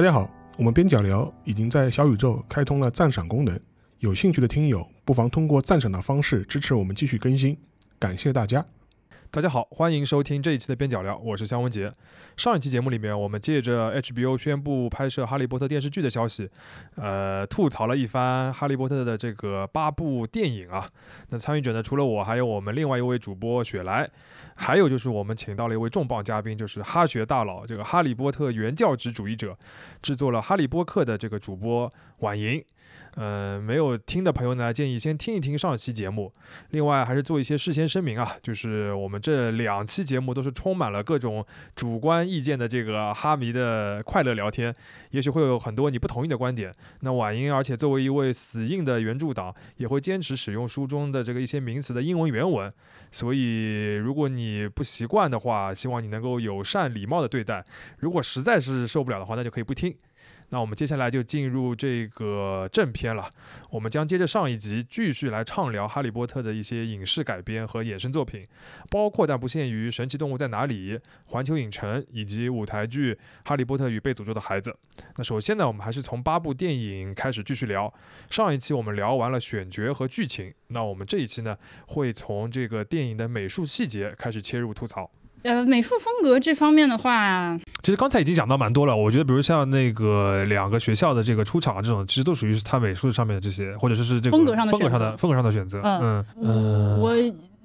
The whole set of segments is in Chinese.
大家好，我们边角聊已经在小宇宙开通了赞赏功能，有兴趣的听友不妨通过赞赏的方式支持我们继续更新，感谢大家。大家好，欢迎收听这一期的边角聊，我是香文杰。上一期节目里面，我们借着 HBO 宣布拍摄《哈利波特》电视剧的消息，呃，吐槽了一番《哈利波特》的这个八部电影啊。那参与者呢，除了我，还有我们另外一位主播雪莱，还有就是我们请到了一位重磅嘉宾，就是哈学大佬，这个《哈利波特》原教旨主义者，制作了《哈利波特》的这个主播婉莹。呃，没有听的朋友呢，建议先听一听上期节目。另外，还是做一些事先声明啊，就是我们这两期节目都是充满了各种主观意见的这个哈迷的快乐聊天，也许会有很多你不同意的观点。那婉英，而且作为一位死硬的原著党，也会坚持使用书中的这个一些名词的英文原文。所以，如果你不习惯的话，希望你能够友善礼貌的对待。如果实在是受不了的话，那就可以不听。那我们接下来就进入这个正片了。我们将接着上一集继续来畅聊《哈利波特》的一些影视改编和衍生作品，包括但不限于《神奇动物在哪里》、环球影城以及舞台剧《哈利波特与被诅咒的孩子》。那首先呢，我们还是从八部电影开始继续聊。上一期我们聊完了选角和剧情，那我们这一期呢，会从这个电影的美术细节开始切入吐槽。呃，美术风格这方面的话，其实刚才已经讲到蛮多了。我觉得，比如像那个两个学校的这个出场这种，其实都属于是他美术上面的这些，或者说是这个风格上的风格上的风格上的选择。嗯嗯，我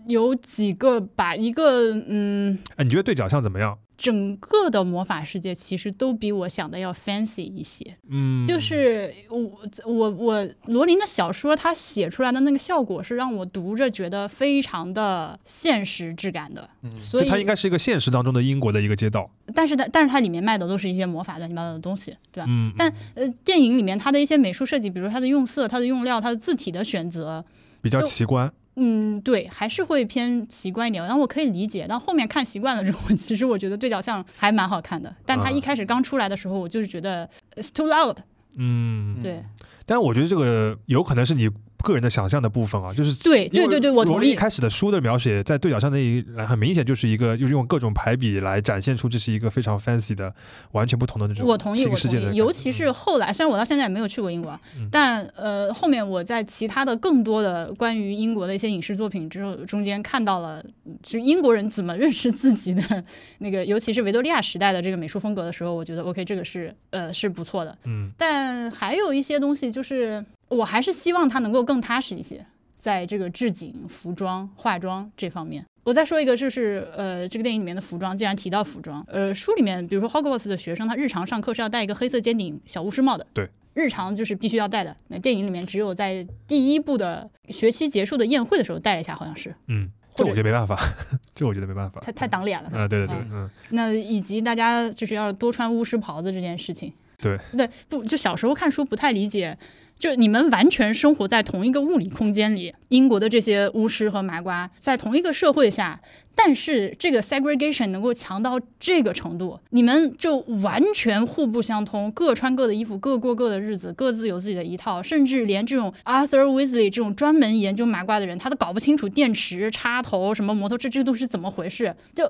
有几个吧，一个嗯，哎，你觉得对角巷怎么样？整个的魔法世界其实都比我想的要 fancy 一些，嗯，就是我我我罗琳的小说，他写出来的那个效果是让我读着觉得非常的现实质感的，所以它应该是一个现实当中的英国的一个街道，但是它但是它里面卖的都是一些魔法乱七八糟的东西，对吧？嗯，但呃电影里面它的一些美术设计，比如它的用色、它的用料、它的字体的选择，比较奇观。嗯，对，还是会偏奇怪一点，然后我可以理解。到后面看习惯了之后，其实我觉得对角巷还蛮好看的。但他一开始刚出来的时候，我就是觉得 it's too loud。嗯，对。但我觉得这个有可能是你。个人的想象的部分啊，就是对对对对，我同意。一开始的书的描写，在对角上那一很明显就是一个，就是用各种排比来展现出这是一个非常 fancy 的、完全不同的那种。我同意，我同意。尤其是后来，虽然我到现在也没有去过英国，但呃，后面我在其他的更多的关于英国的一些影视作品之后中间看到了，就英国人怎么认识自己的那个，尤其是维多利亚时代的这个美术风格的时候，我觉得 OK，这个是呃是不错的。嗯。但还有一些东西就是。我还是希望他能够更踏实一些，在这个置景、服装、化妆这方面。我再说一个，就是呃，这个电影里面的服装，既然提到服装，呃，书里面比如说 Hogwarts 的学生，他日常上课是要戴一个黑色尖顶小巫师帽的，对，日常就是必须要戴的。那电影里面只有在第一部的学期结束的宴会的时候戴了一下，好像是。嗯，这我觉得没办法，这我觉得没办法，太太挡脸了。啊，对对对，嗯。那以及大家就是要多穿巫师袍子这件事情，对对，不就小时候看书不太理解。就你们完全生活在同一个物理空间里，英国的这些巫师和麻瓜在同一个社会下。但是这个 segregation 能够强到这个程度，你们就完全互不相通，各穿各的衣服，各过各的日子，各自有自己的一套，甚至连这种 Arthur Weasley 这种专门研究麻瓜的人，他都搞不清楚电池插头什么摩托车这都是怎么回事，就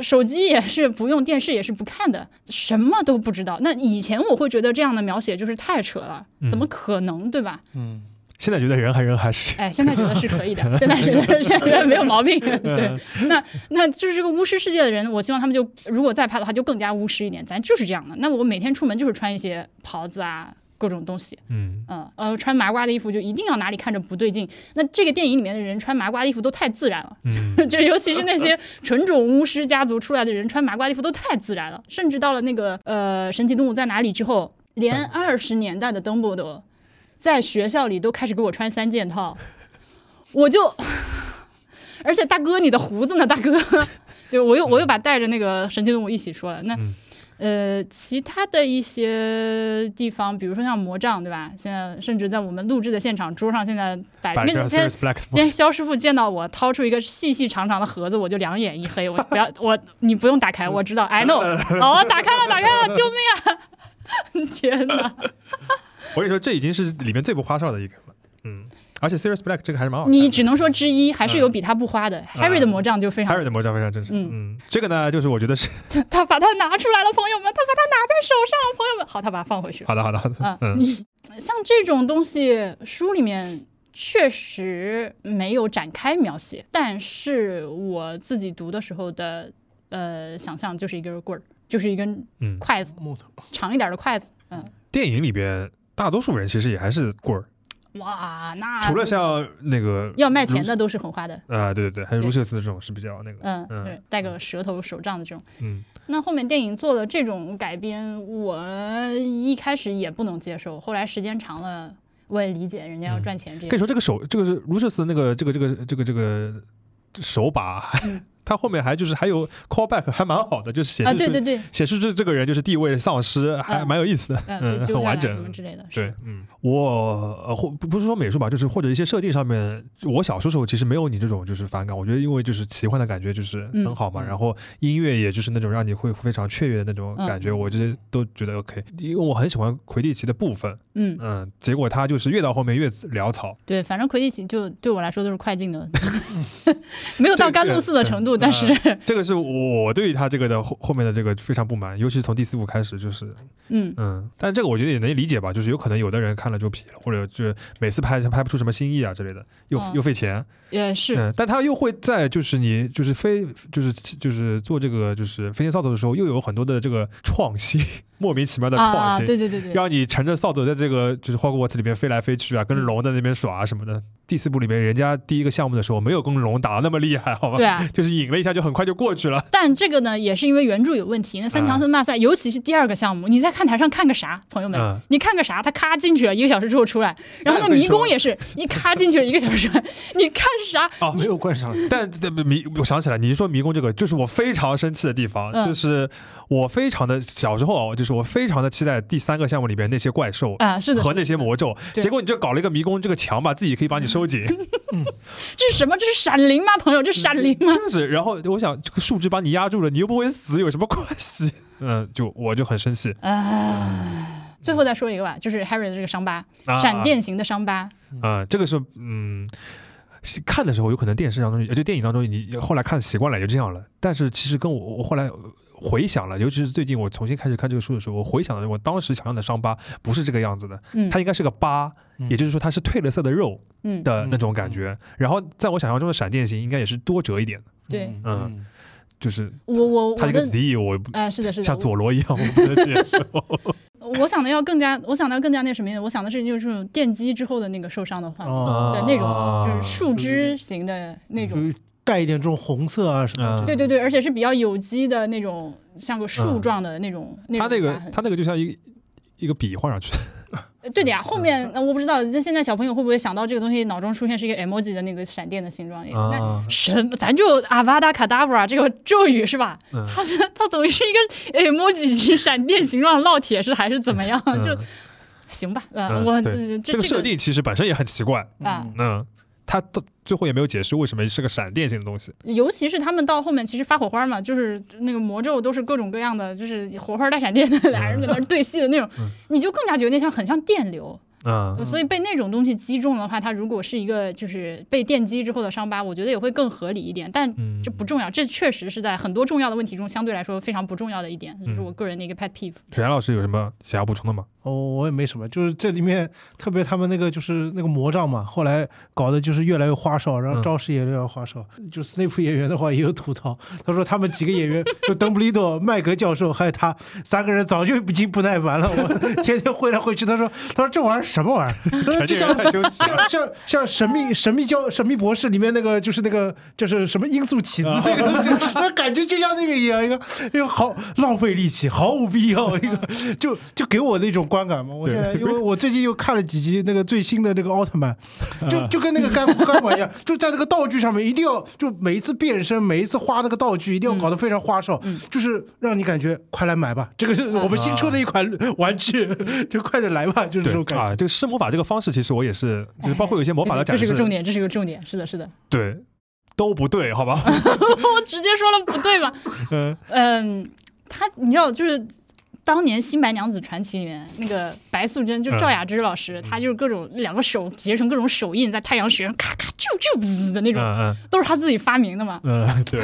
手机也是不用，电视也是不看的，什么都不知道。那以前我会觉得这样的描写就是太扯了，怎么可能，对吧？嗯。现在觉得人还人还是哎，现在觉得是可以的，现在觉得现在没有毛病。对，那那就是这个巫师世界的人，我希望他们就如果再拍的话，就更加巫师一点。咱就是这样的。那我每天出门就是穿一些袍子啊，各种东西。嗯嗯呃，穿麻瓜的衣服就一定要哪里看着不对劲。那这个电影里面的人穿麻瓜衣服都太自然了，就尤其是那些纯种巫师家族出来的人穿麻瓜衣服都太自然了。甚至到了那个呃神奇动物在哪里之后，连二十年代的邓布利多。在学校里都开始给我穿三件套，我就，而且大哥，你的胡子呢，大哥？对，我又我又把带着那个神奇动物一起说了。那呃，其他的一些地方，比如说像魔杖，对吧？现在甚至在我们录制的现场桌上，现在摆面，今天肖师傅见到我掏出一个细细长长的盒子，我就两眼一黑，我不要我你不用打开，我知道，I know。哦，打开了，打开了，救命啊！天哪！我跟你说，这已经是里面最不花哨的一个了。嗯，而且 Serious Black 这个还是蛮好看的。你只能说之一，还是有比他不花的。Harry 的魔杖就非常 Harry 的魔杖非常真实。嗯嗯，这个呢，就是我觉得是 他把它拿出来了，朋友们，他把它拿在手上了，朋友们。好，他把它放回去。好的，好的，好的。嗯，嗯你像这种东西，书里面确实没有展开描写，但是我自己读的时候的呃想象就是一根棍儿，就是一根嗯，筷子，木头，长一点的筷子。嗯，电影里边大多数人其实也还是棍儿，哇，那除了像那个要卖钱的都是很花的。啊，对对对，还有对卢修斯这种是比较那个，嗯，嗯对，带个舌头手杖的这种。嗯那后面电影做了这种改编，我一开始也不能接受，后来时间长了，我也理解人家要赚钱这跟你个。说这个手，这个是卢修斯那个这个这个这个这个手把嗯，他后面还就是还有 callback 还蛮好的，就是显啊，示啊对对对，显示这这个人就是地位丧失，还嗯蛮有意思的，嗯，很完整。么。之类的。对是，，嗯，我呃或不不是说美术吧，就是或者一些设定上面，我小时候其实没有你这种就是反感，我觉得因为就是奇幻的感觉就是很好嘛，嗯然后音乐也就是那种让你会非常雀跃的那种感觉，嗯我这些都觉得 OK，因为我很喜欢魁地奇的部分，嗯，嗯，结果他就是越到后面越潦草，对，反正魁地奇就对我来说都是快进的，没有到甘露寺的程度，这个但是这个是我对于他这个的后后面的这个非常不满，尤其是从第四部开始，就是嗯，嗯，但这个我觉得也能理解吧，就是有可能有的人看了就皮了，或者就每次拍拍不出什么新意啊之类的，又、嗯。又费钱，也。是，嗯，但他又会在就是你就是非就是就是做这个就是飞天扫帚的时候，又有很多的这个创新，莫名其妙的创新，对对对对，让你乘着扫帚在这个就是霍格沃茨里面飞来飞去啊，跟嗯龙在那边耍啊什么的。第四部里面，人家第一个项目的时候没有跟龙打的那么厉害，好吧？对啊。就是引了一下就很快就过去了。但这个呢，也是因为原著有问题。那三强村骂赛，尤其是第二个项目，你在看台上看个啥，朋友们？嗯你看个啥？他咔进去了，一个小时之后出来，然后那迷宫也是一咔进去了，一个小时出来，你看啥？哦，没有观赏性。但但迷，我想起来，你一说迷宫这个，就是我非常生气的地方，嗯就是我非常的小时候啊，我就是我非常的期待第三个项目里边那些怪兽。啊，是的，和那些魔咒，结果你就搞了一个迷宫，这个墙吧，自己可以把你收紧，这是什么？这是闪灵吗，朋友？这是闪灵吗？就是，然后我想这个树枝把你压住了，你又不会死，有什么关系？嗯，就我就很生气。唉，最后再说一个吧，就是 Harry 的这个伤疤，啊闪电型的伤疤。啊、这个是嗯，看的时候有可能电视当中，呃，就电影当中，你后来看习惯了也就这样了。但是其实跟我我后来回想了，尤其是最近我重新开始看这个书的时候，我回想了我当时想象的伤疤不是这个样子的，嗯它应该是个疤，嗯也就是说它是褪了色的肉嗯，的那种感觉。然后在我想象中的闪电型应该也是多折一点的，对嗯，就是我我他这个 Z 我不呃，是的，是的，像佐罗一样，我不能接受。我想的要更加，我想的要更加那什么一点，我想的是就是这种电击之后的那个受伤的画面。哦的那种啊就是树枝型的那种，就带一点这种红色啊什么。对对对，而且是比较有机的那种，像个树状的那种。那它那个它那个就像一个一个笔画上去对的呀。后面那我不知道，那现在小朋友会不会想到这个东西脑中出现是一个 emoji 的那个闪电的形状？那啊，什么？咱就阿瓦达卡达布拉这个咒语是吧？嗯它它等于是一个 emoji 是闪电形状烙铁是还是怎么样？就嗯行吧，呃，嗯我这这个设定其实本身也很奇怪，啊，嗯，他到最后也没有解释为什么是个闪电型的东西，尤其是他们到后面其实发火花嘛，就是那个魔咒都是各种各样的，就是火花带闪电的，俩人在那儿对戏的那种，嗯你就更加觉得那像很像电流。嗯呃所以被那种东西击中的话，它如果是一个就是被电击之后的伤疤，我觉得也会更合理一点。但嗯，这不重要，这确实是在很多重要的问题中相对来说非常不重要的一点，就是嗯我个人的一个 pet peeve。水岩老师有什么想要补充的吗？哦，我也没什么，就是这里面特别他们那个就是那个魔杖嘛，后来搞得就是越来越花哨，然后嗯招式也越来越花哨。就斯内普演员的话也有吐槽，他说他们几个演员，就邓布利多、麦格教授还有他三个人早就已经不耐烦了，我 天天挥来挥去。他说他说这玩意儿什么玩意儿？就像像像像神秘神秘教神秘博士里面那个就是那个就是什么音速起子那个东西，那感觉就像那个一样，一个一个好浪费力气，毫无必要，一个就就给我那种观感嘛。我现在因为我最近又看了几集那个最新的那个奥特曼，就就跟那个干 干管一样，就在那个道具上面一定要就每一次变身，每一次花那个道具一定要搞得非常花哨，嗯就是让你感觉快来买吧，这个是我们新出的一款玩具，就快点来吧，就是这种感觉。啊，这个施魔法这个方式，其实我也是，就是包括有些魔法的展示，这是个重点，这是个重点，是的，是的。对，都不对，好吧？我直接说了不对吧？嗯嗯，他你知道就是当年《新白娘子传奇》里面那个白素贞，就赵雅芝老师，她就是各种两个手结成各种手印，在太阳穴上咔咔啾啾滋的那种，嗯都是她自己发明的嘛。对，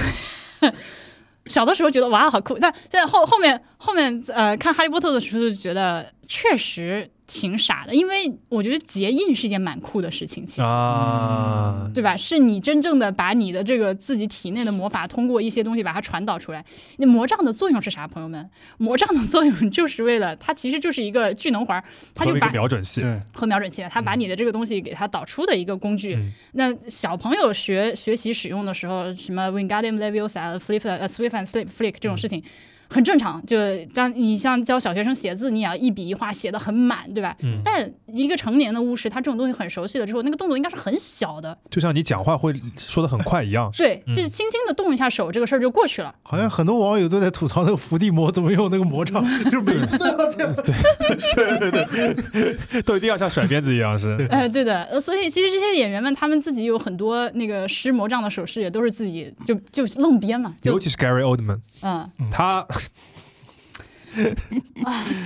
小的时候觉得哇好酷，但现在后后面后面呃看《哈利波特》的时候就觉得确实挺傻的，因为我觉得结印是一件蛮酷的事情，其实。啊，对吧？是你真正的把你的这个自己体内的魔法通过一些东西把它传导出来。那魔杖的作用是啥，朋友们？魔杖的作用就是为了它其实就是一个聚能环，它就和一个把瞄准器，对，和瞄准器，它把你的这个东西给它导出的一个工具。嗯那小朋友学学习使用的时候，什么 Wingardium Leviosa、Flip 呃 Swift and Slip Flick 这种事情。很正常，就当你像教小学生写字，你也要一笔一画写的很满，对吧？嗯但一个成年的巫师，他这种东西很熟悉了之后，那个动作应该是很小的，就像你讲话会说的很快一样。对，嗯就是轻轻的动一下手，这个事儿就过去了。好像很多网友都在吐槽那个伏地魔怎么用那个魔杖，就是每次都要这样。对对对都一定要像甩鞭子一样是。哎，对的，呃，所以其实这些演员们他们自己有很多那个施魔杖的手势，也都是自己就就愣编嘛，就尤其是 Gary Oldman，嗯，他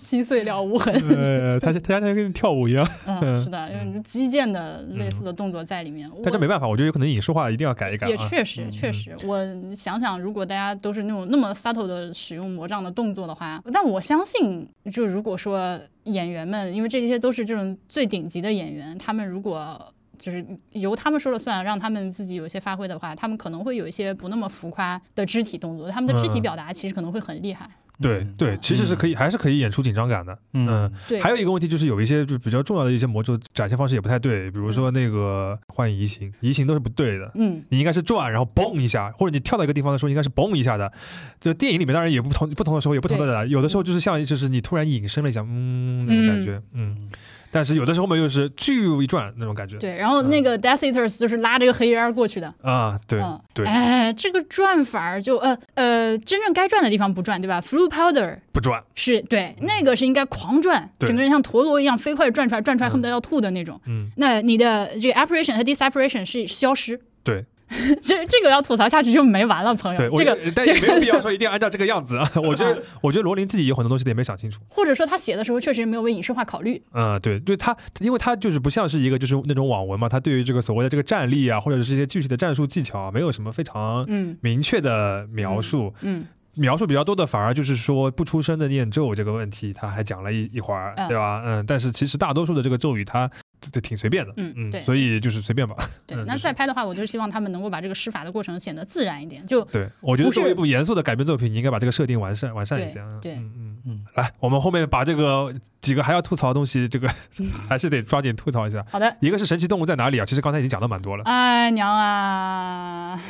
心碎了无痕。呃，他他他他跟跳舞一样，嗯，是的，有击剑的类似的动作在里面。但这没办法，我觉得有可能影视化一定要改一改啊。也确实，嗯确实，我想想，如果大家都是那种那么 subtle 的使用魔杖的动作的话，但我相信，就如果说演员们，因为这些都是这种最顶级的演员，他们如果就是由他们说了算，让他们自己有一些发挥的话，他们可能会有一些不那么浮夸的肢体动作，他们的肢体嗯表达其实可能会很厉害。嗯对对，其实是可以，还是可以演出紧张感的。嗯，对，还有一个问题就是有一些就比较重要的一些魔咒展现方式也不太对，比如说那个幻影移形，移形都是不对的。嗯，你应该是转，然后嘣一下，或者你跳到一个地方的时候应该是嘣一下的。就电影里面当然也不同，不同的时候也不同的的，有的时候就是像就是你突然隐身了一下，嗯，那种感觉，嗯。但是有的时候嘛又是巨一转那种感觉。对，然后那个 Death Eaters 就是拉这个黑烟过去的。啊，对嗯，对，哎，这个转法儿就呃呃，真正该转的地方不转，对吧？Flu Powder 不转，是对，那个是应该狂转，对。整个人像陀螺一样飞快地转出来，转出来嗯恨不得要吐的那种。嗯，那你的这个 apparition 和 disapparation 是消失，对 这这个要吐槽下去就没完了，朋，友。对这个但也没有必要说一定要按照这个样子啊。我觉得，我觉得罗琳自己有很多东西也没想清楚。或者说他写的时候确实没有为影视化考虑。嗯，对，对他，因为他就是不像是一个就是那种网文嘛，他对于这个所谓的这个战力啊，或者是一些具体的战术技巧啊，没有什么非常嗯明确的描述。嗯，描述比较多的反而就是说不出声的念咒这个问题，他还讲了一一会儿，嗯对吧？嗯，但是其实大多数的这个咒语它这挺随便的，嗯嗯对所以就是随便吧。对。那再拍的话，我就希望他们能够把这个施法的过程显得自然一点。就对，我觉得作为一部严肃的改编作品，你应该把这个设定完善完善一对点。嗯对嗯嗯嗯来，我们后面把这个几个还要吐槽的东西，这个 还是得抓紧吐槽一下。好的。一个是神奇动物在哪里啊？其实刚才已经讲的蛮多了。哎娘啊！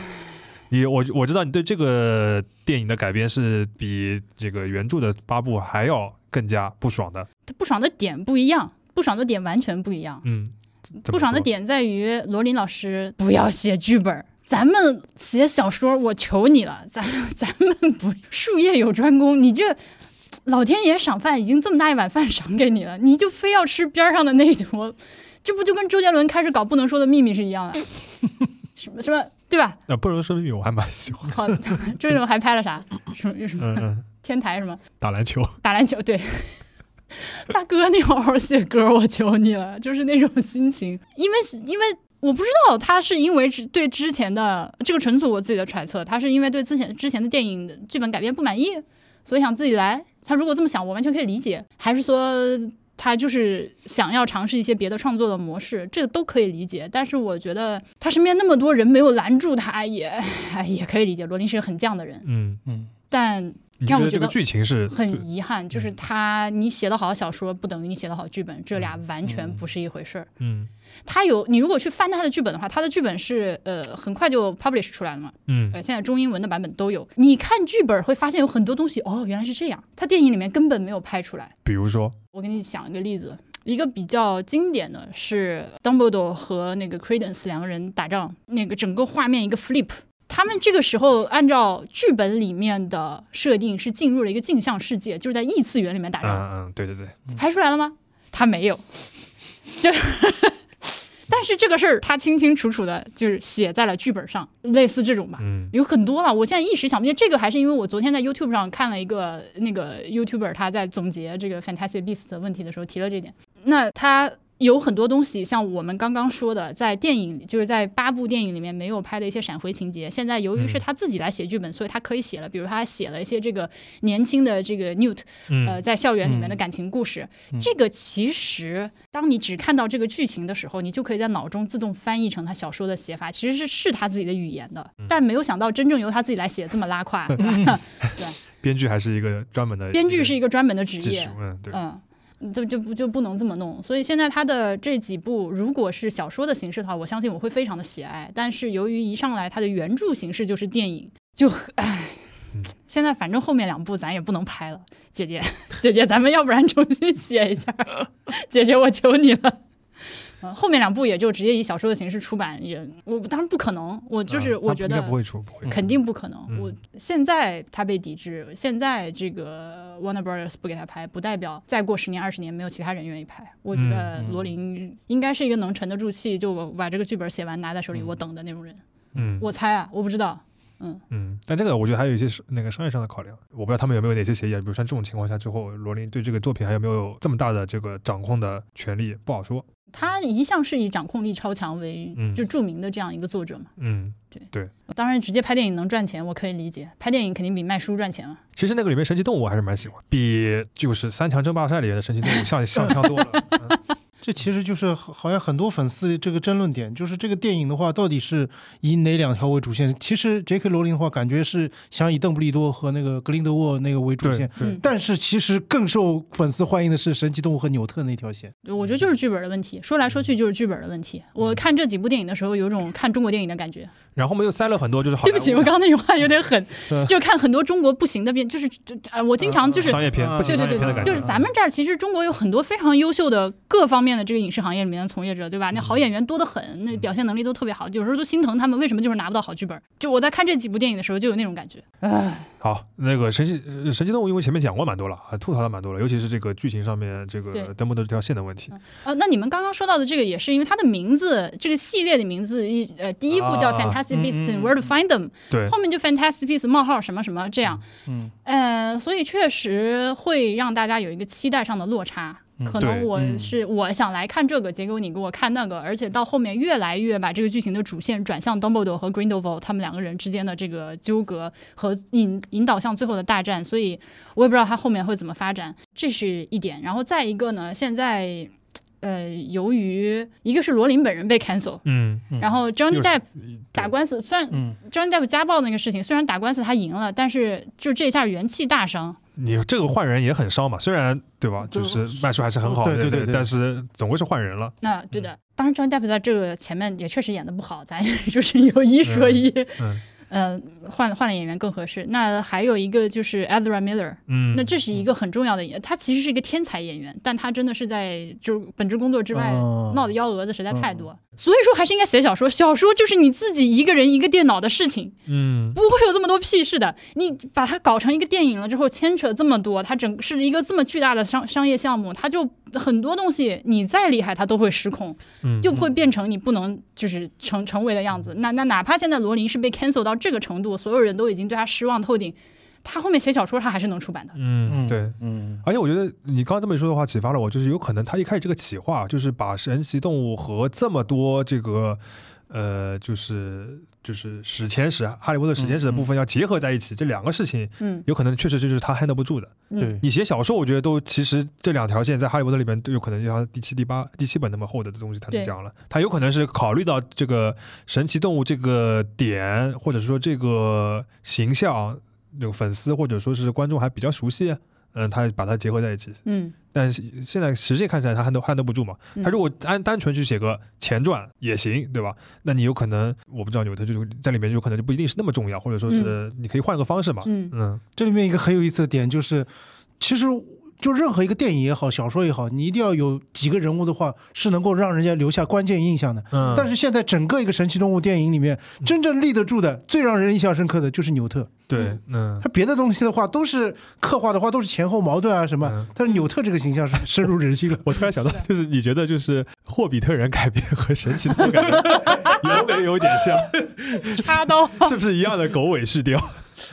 你我我知道你对这个电影的改编是比这个原著的八部还要更加不爽的。它不爽的点不一样，不爽的点完全不一样。嗯，不爽的点在于罗琳老师不要写剧本，咱们写小说，我求你了，咱 咱们不术业有专攻，你这老天爷赏饭已经这么大一碗饭赏给你了，你就非要吃边儿上的那一坨，这不就跟周杰伦开始搞不能说的秘密是一样的？什么什么对吧？啊，不能说的秘密，我还蛮喜欢。好，周杰伦还拍了啥？什么什么天台什么打篮球。打篮球？对。大哥，你好好写歌，我求你了，就是那种心情。因为因为我不知道他是因为之对之前的这个纯属我自己的揣测，他是因为对之前之前的电影的剧本改编不满意，所以想自己来。他如果这么想，我完全可以理解。还是说他就是想要尝试一些别的创作的模式，这个都可以理解。但是我觉得他身边那么多人没有拦住他，也哎也可以理解。罗琳是个很犟的人，嗯，嗯，但让我觉得剧情是很遗憾，就是他你写的好小说不等于你写的好剧本，这俩完全嗯不是一回事儿。嗯他有你如果去翻他的剧本的话，他的剧本是呃很快就 publish 出来了嘛，嗯呃现在中英文的版本都有。你看剧本会发现有很多东西哦原来是这样，他电影里面根本没有拍出来。比如说，我给你讲一个例子，一个比较经典的是 Dumbledore 和那个 Credence 两个人打仗，那个整个画面一个 flip。他们这个时候按照剧本里面的设定是进入了一个镜像世界，就是在异次元里面打嗯仗。嗯嗯，对对对，拍出来了吗？他没有，就 但是这个事儿他清清楚楚的就是写在了剧本上，类似这种吧。嗯有很多了，我现在一时想不起。这个还是因为我昨天在 YouTube 上看了一个那个 YouTuber 他在总结这个 Fantastic Beasts 的问题的时候提了这点。那他有很多东西，像我们刚刚说的，在电影就是在八部电影里面没有拍的一些闪回情节，现在由于是他自己来写剧本，所以他可以写了。比如他写了一些这个年轻的这个 Newt，嗯呃，在校园里面的感情故事。这个其实，当你只看到这个剧情的时候，你就可以在脑中自动翻译成他小说的写法，其实是是他自己的语言的。但没有想到，真正由他自己来写这么拉胯 对吧？编剧还是一个专门的编剧是一个专门的职业，，嗯，对，嗯。就就不就不能这么弄，所以现在他的这几部如果是小说的形式的话，我相信我会非常的喜爱。但是由于一上来它的原著形式就是电影，就唉嗯，现在反正后面两部咱也不能拍了，姐姐 姐姐，咱们要不然重新写一下，姐姐我求你了。嗯，后面两部也就直接以小说的形式出版，也我当然不可能，我就是我觉得不会出，不会。肯定不可能。嗯我现在他被抵制，现在这个 Warner Brothers 不给他拍，不代表再过十年二十年没有其他人愿意拍。我觉得罗琳应该是一个能沉得住气，就我把这个剧本写完拿在手里，我等的那种人。嗯，我猜啊，我不知道。嗯，嗯，但这个我觉得还有一些是那个商业上的考量，我不知道他们有没有哪些协议啊，比如像这种情况下之后，罗琳对这个作品还有没有这么大的这个掌控的权利，不好说。他一向是以掌控力超强为嗯就著名的这样一个作者嘛。嗯，对对当然，直接拍电影能赚钱，我可以理解。拍电影肯定比卖书赚钱嘛。其实那个里面神奇动物我还是蛮喜欢，比就是三强争霸赛里面的神奇动物像像强多了。嗯这其实就是好像很多粉丝这个争论点，就是这个电影的话，到底是以哪两条为主线？其实 J.K. 罗琳的话，感觉是想以邓布利多和那个格林德沃那个为主线，嗯，但是其实更受粉丝欢迎的是神奇动物和纽特那条线。我觉得就是剧本的问题，说来说去就是剧本的问题。我看这几部电影的时候，有种看中国电影的感觉。然后我们又塞了很多就是好对不起，我刚刚那句话有点狠就是看很多中国不行的片，就是这啊，我经常就是。商业片，啊不行对对对。就是咱们这儿其实中国有很多非常优秀的各方面的这个影视行业里面的从业者，对吧？那好演员多得很，那表现能力都特别好，有时候都心疼他们为什么就是拿不到好剧本。就我在看这几部电影的时候，就有那种感觉。好，那个神奇呃神奇动物，因为前面讲过蛮多了，啊，吐槽了蛮多了，尤其是这个剧情上面这对。个登不得这条线的问题。啊，那你们刚刚说到的这个也是因为它的名字，这个系列的名字一呃，第一部叫啊。Fantastic 嗯 Beasts 嗯。And Where to Find Them，对，后面就 Fantastic Beasts 冒号什么什么这样。嗯，呃，所以确实会让大家有一个期待上的落差。嗯可能我嗯是我想来看这个，结果你给我看那个，而且到后面越来越把这个剧情的主线转向 Dumbledore 和 Grindelwald 他们两个人之间的这个纠葛和引引导向最后的大战，所以我也不知道他后面会怎么发展，这是一点。然后再一个呢，现在呃，由于一个是罗琳本人被 cancel，嗯，嗯然后 Johnny Depp 打官司，虽然嗯 Johnny Depp 家暴那个事情，虽然打官司他赢了，但是就这一下元气大伤。你这个换人也很烧嘛，虽然对吧，就就是卖出还是很好，对对对对对但是总归是换人了。那对的，当然 Johnny Depp 在这个前面也确实演的不好，咱 就是有一说一。嗯呃，换换了演员更合适。那还有一个就是 Ezra Miller，、嗯，那这是一个很重要的演，他其实是一个天才演员，但他真的是在就是本职工作之外、哦闹的幺蛾子实在太多，所以说还是应该写小说。小说就是你自己一个人一个电脑的事情，嗯不会有这么多屁事的。你把它搞成一个电影了之后，牵扯这么多，它整是一个这么巨大的商商业项目，它就很多东西你再厉害，它都会失控，嗯，就会变成你不能就是成成为的样子。那那哪怕现在罗琳是被 cancel 到这个程度，所有人都已经对他失望透顶，他后面写小说他还是能出版的。嗯对。嗯而且我觉得你刚刚这么一说的话，启发了我，就是有可能他一开始这个企划就是把神奇动物和这么多这个呃，就是就是史前史、哈利波特史前史的部分要结合在一起，这两个事情嗯有可能确实就是他 handle 不住的。嗯对，你写小说，我觉得都其实这两条线在哈利波特里面都有可能就像第七、第八、第七本那么厚的东西他能对讲了。他有可能是考虑到这个神奇动物这个点，或者说这个形象，这个粉丝或者说是观众还比较熟悉，嗯，他把它结合在一起。嗯但是现在实际看起来，他 handle handle 不住嘛。嗯他如果单单纯去写个前传也行，对吧？那你有可能，我不知道纽特就在里面就可能就不一定是那么重要，或者说是你可以换个方式嘛。嗯嗯这里面一个很有意思的点就是，其实就任何一个电影也好，小说也好，你一定要有几个人物的话，是能够让人家留下关键印象的。嗯，但是现在整个一个神奇动物电影里面，真正立得住的、最让人印象深刻的就是纽特。对，嗯他别的东西的话，都是刻画的话，都是前后矛盾啊什么嗯。但是纽特这个形象是深入人心了。我突然想到，就是你觉得就是霍比特人改编和神奇动物改编 有没有点像？插刀。是不是一样的狗尾续貂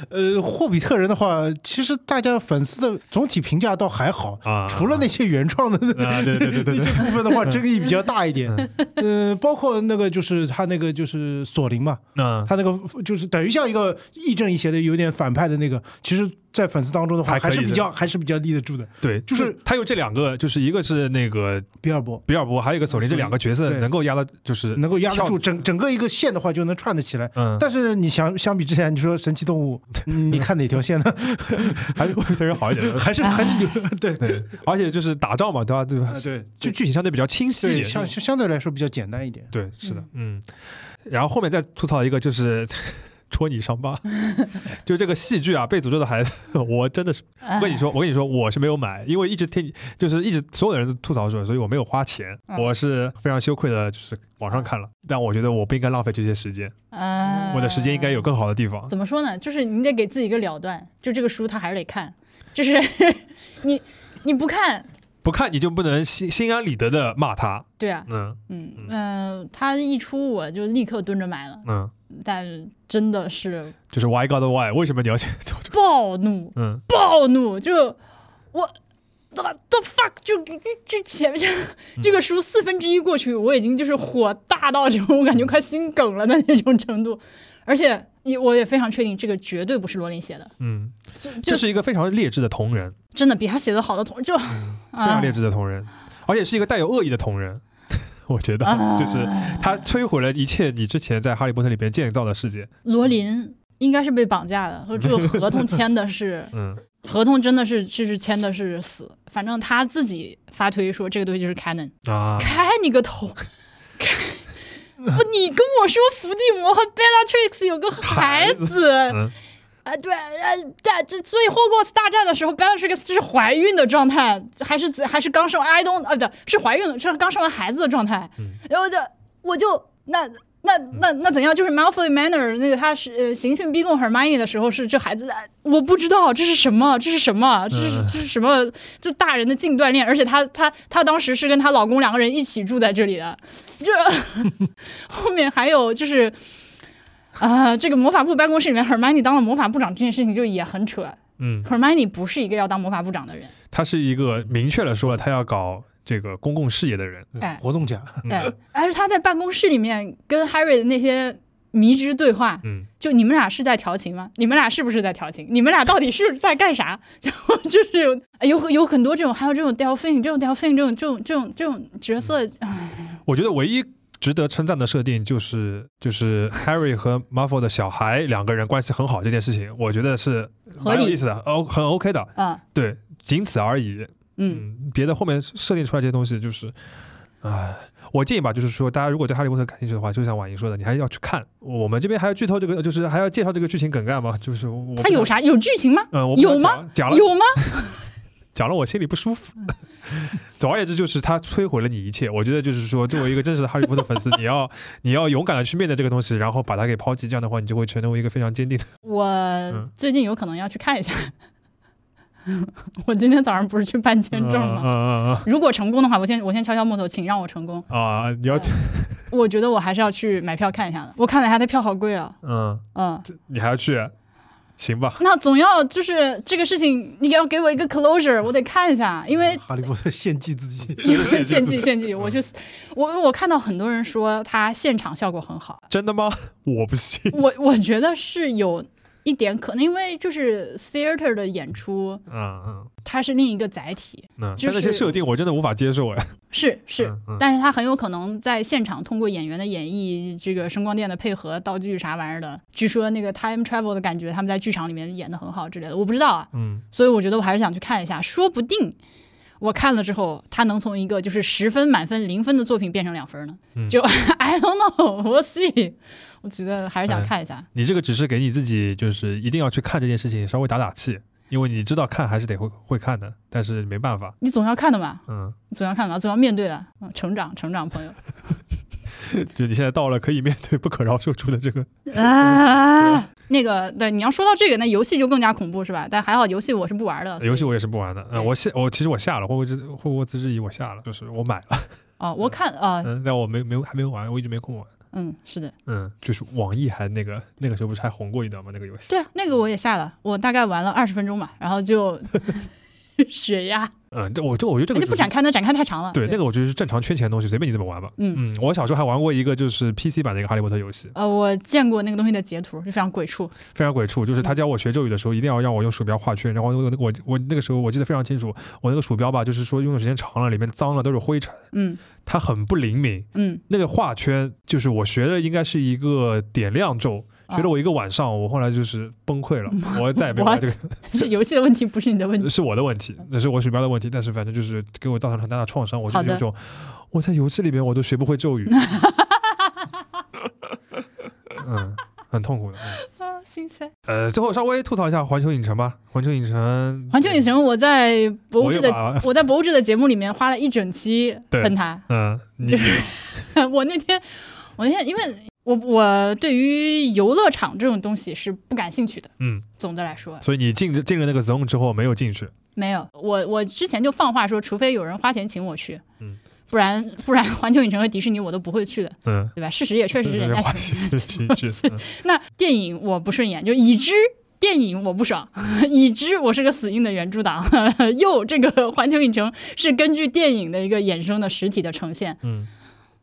呃，霍比特人的话，其实大家粉丝的总体评价倒还好，啊？除了那些原创的 那些，部分的话，争议比较大一点。嗯，包括那个就是他那个就是索林嘛，嗯，他那个就是等于像一个亦正亦邪的有点反派的那个，其实，在粉丝当中的话，还是比较还是比较立得住的。对，就就是他有这两个，就是一个是那个比尔博比尔博，还有一个索林，这两个角色能够压到，就是能够压得住整整个一个线的话，就能串得起来。嗯，但是你想相比之前，你说神奇动物，嗯 你看哪条线呢？还是特人好一点。还是还是对对，而且就是打仗嘛，对吧？对？对，就剧情相对比较清晰一点。相相对来说比较简单一点。对，是的，嗯。然后后面再吐槽一个，就是戳你伤疤，就这个戏剧啊，《被诅咒的孩子》，我真的是，我跟你说，我跟你说，我是没有买，因为一直听你，就是一直所有的人都吐槽说，所以我没有花钱，嗯。我是非常羞愧的，就是网上看了，但我觉得我不应该浪费这些时间，呃我的时间应该有更好的地方。怎么说呢？就是你得给自己一个了断，就这个书他还是得看，就是 你你不看，不看你就不能心心安理得的骂他，对啊，嗯。嗯。嗯、他一出我就立刻蹲着买了，嗯，但真的是就是 Why God Why？为什么你要去？暴怒，嗯。暴怒，就我。the the fuck 就就就前面这个书四分之一过去，我已经就是火大到这种，我感觉快心梗了的那种程度，而且也我也非常确定这个绝对不是罗琳写的，嗯，这是一个非常劣质的同人，真的比他写的好的同就非常劣质的同人，而且是一个带有恶意的同人。我觉得啊就是他摧毁了一切你之前在《哈利波特》里边建造的世界。罗琳应该是被绑架的，和这个合同签的是嗯合同，真的是就是签的是死。反正他自己发推说这个东西就是 canon，、啊，开你个头！开 不，你跟我说伏地魔和 Bellatrix 有个孩子，嗯啊，对，呃，大，这所以霍格沃茨大战的时候，Bellatrix 是怀孕的状态，还是还是刚生完？I don't 啊，不对，是怀孕的，是刚生完孩子的状态。嗯然后就我就那那那那怎样？就是 Malfoy Manor 那个他是呃刑讯逼供 Hermione 的时候是这孩子，呃我不知道这是什么，这是什么，这是嗯这是什么？这大人的禁锻炼，而且她她她当时是跟她老公两个人一起住在这里的，这 后面还有就是。啊、这个魔法部办公室里面，Hermione 当了魔法部长这件事情就也很扯。嗯，Hermione 不是一个要当魔法部长的人，他是一个明确的说他要搞这个公共事业的人。哎活动家，对哎，而是他在办公室里面跟 Harry 的那些迷之对话，嗯，就你们俩是在调情吗？你们俩是不是在调情？你们俩到底是在干啥？就就是有哎有有很多这种，还有这种 Delphine 这种 Delphine 这种这种这种这种角色，唉我觉得唯一值得称赞的设定就是就是 Harry 和 Malfoy 的小孩两个人关系很好这件事情，我觉得是合理蛮有意思的，哦，很 OK 的，嗯，对，仅此而已。嗯，嗯，别的后面设定出来这些东西就是，唉，我建议吧，就是说大家如果对哈利波特感兴趣的话，就像婉莹说的，你还是要去看。我们这边还要剧透这个，就是还要介绍这个剧情梗概吗？就是我他有？啥有剧情吗？嗯，我有吗讲？讲了，有吗？讲了，我心里不舒服。总而言之，就是他摧毁了你一切。我觉得就是说，作为一个真实的哈利波特粉丝，你要 你要勇敢的去面对这个东西，然后把它给抛弃。这样的话，你就会成为一个非常坚定的。我最近有可能要去看一下。我今天早上不是去办签证吗？嗯嗯嗯如果成功的话，我先我先敲敲木头，请让我成功。嗯啊，你要去，我觉得我还是要去买票看一下的。我看了一下，它票好贵啊。嗯，嗯，你还要去，行吧？那总要就是这个事情，你要给我一个 closure，我得看一下，因为哈利波特献祭自己，献祭献祭，我去，我我看到很多人说他现场效果很好，真的吗？我不信。我我觉得是有一点可能，因为就是 theater 的演出，嗯嗯。它是另一个载体，嗯，就是那些设定我真的无法接受哎。是是，嗯嗯。但是他很有可能在现场通过演员的演绎，这个声光电的配合、道具啥玩意儿的，据说那个 time travel 的感觉，他们在剧场里面演的很好之类的，我不知道啊，嗯。所以我觉得我还是想去看一下，说不定我看了之后，他能从一个就是十分满分零分的作品变成两分呢，嗯。就 I don't know，we'll see，我觉得还是想看一下。你这个只是给你自己就是一定要去看这件事情稍微打打气。因为你知道看还是得会会看的，但是没办法，你总要看的嘛，嗯，你总要看的嘛，总要面对的，嗯，成长，成长，朋友。就你现在到了可以面对不可饶恕处的这个，啊，那个对，你要说到这个，那游戏就更加恐怖是吧？但还好游戏我是不玩的。游戏我也是不玩的，对嗯，我下我其实我下了《霍霍之霍霍兹之遗》，我下了，就是我买了，哦，我看啊，嗯，但我没没还没有玩，我一直没空玩，嗯，是的，嗯，就是网易还那个那个时候不是还红过一段吗？那个游戏，对啊，那个我也下了，我大概玩了二十分钟吧，然后就 血压，嗯，这我这我觉得这个就不展开，那展开太长了。对那个我觉得是正常圈钱的东西，随便你怎么玩吧。嗯嗯，我小时候还玩过一个就是 PC 版的一个哈利波特游戏，呃，我见过那个东西的截图，就非常鬼畜。非常鬼畜。就是他教我学咒语的时候，一定要让我用鼠标画圈，然后我我我那个时候我记得非常清楚，我那个鼠标吧，就是说用的时间长了，里面脏了都是灰尘，嗯它很不灵敏。嗯，那个画圈就是我学的应该是一个点亮咒。啊学了我一个晚上，我后来就是崩溃了，我再也没玩这个，是游戏的问题，不是你的问题。是我的问题，那是我鼠标的问题。但是反正就是给我造成很大的创伤，我就有种我在游戏里边我都学不会咒语，嗯，很痛苦的。嗯啊，心塞。呃，最后稍微吐槽一下环球影城吧。环球影城，环球影城，我在博物志的我 我在博物志的节目里面花了一整期对喷它。嗯，你 我那天，我那天，因为我我对于游乐场这种东西是不感兴趣的。嗯，总的来说，所以你进进了那个 zone 之后没有进去，没有，我我之前就放话说，除非有人花钱请我去，嗯，不然 不然环球影城和迪士尼我都不会去的，嗯，对吧？事实也确实是人家 那电影我不顺眼，就已知电影我不爽，已知我是个死硬的原著党，又这个环球影城是根据电影的一个衍生的实体的呈现，嗯。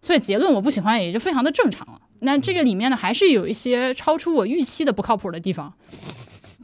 所以结论我不喜欢也就非常的正常了。那这个里面呢，还是有一些超出我预期的不靠谱的地方。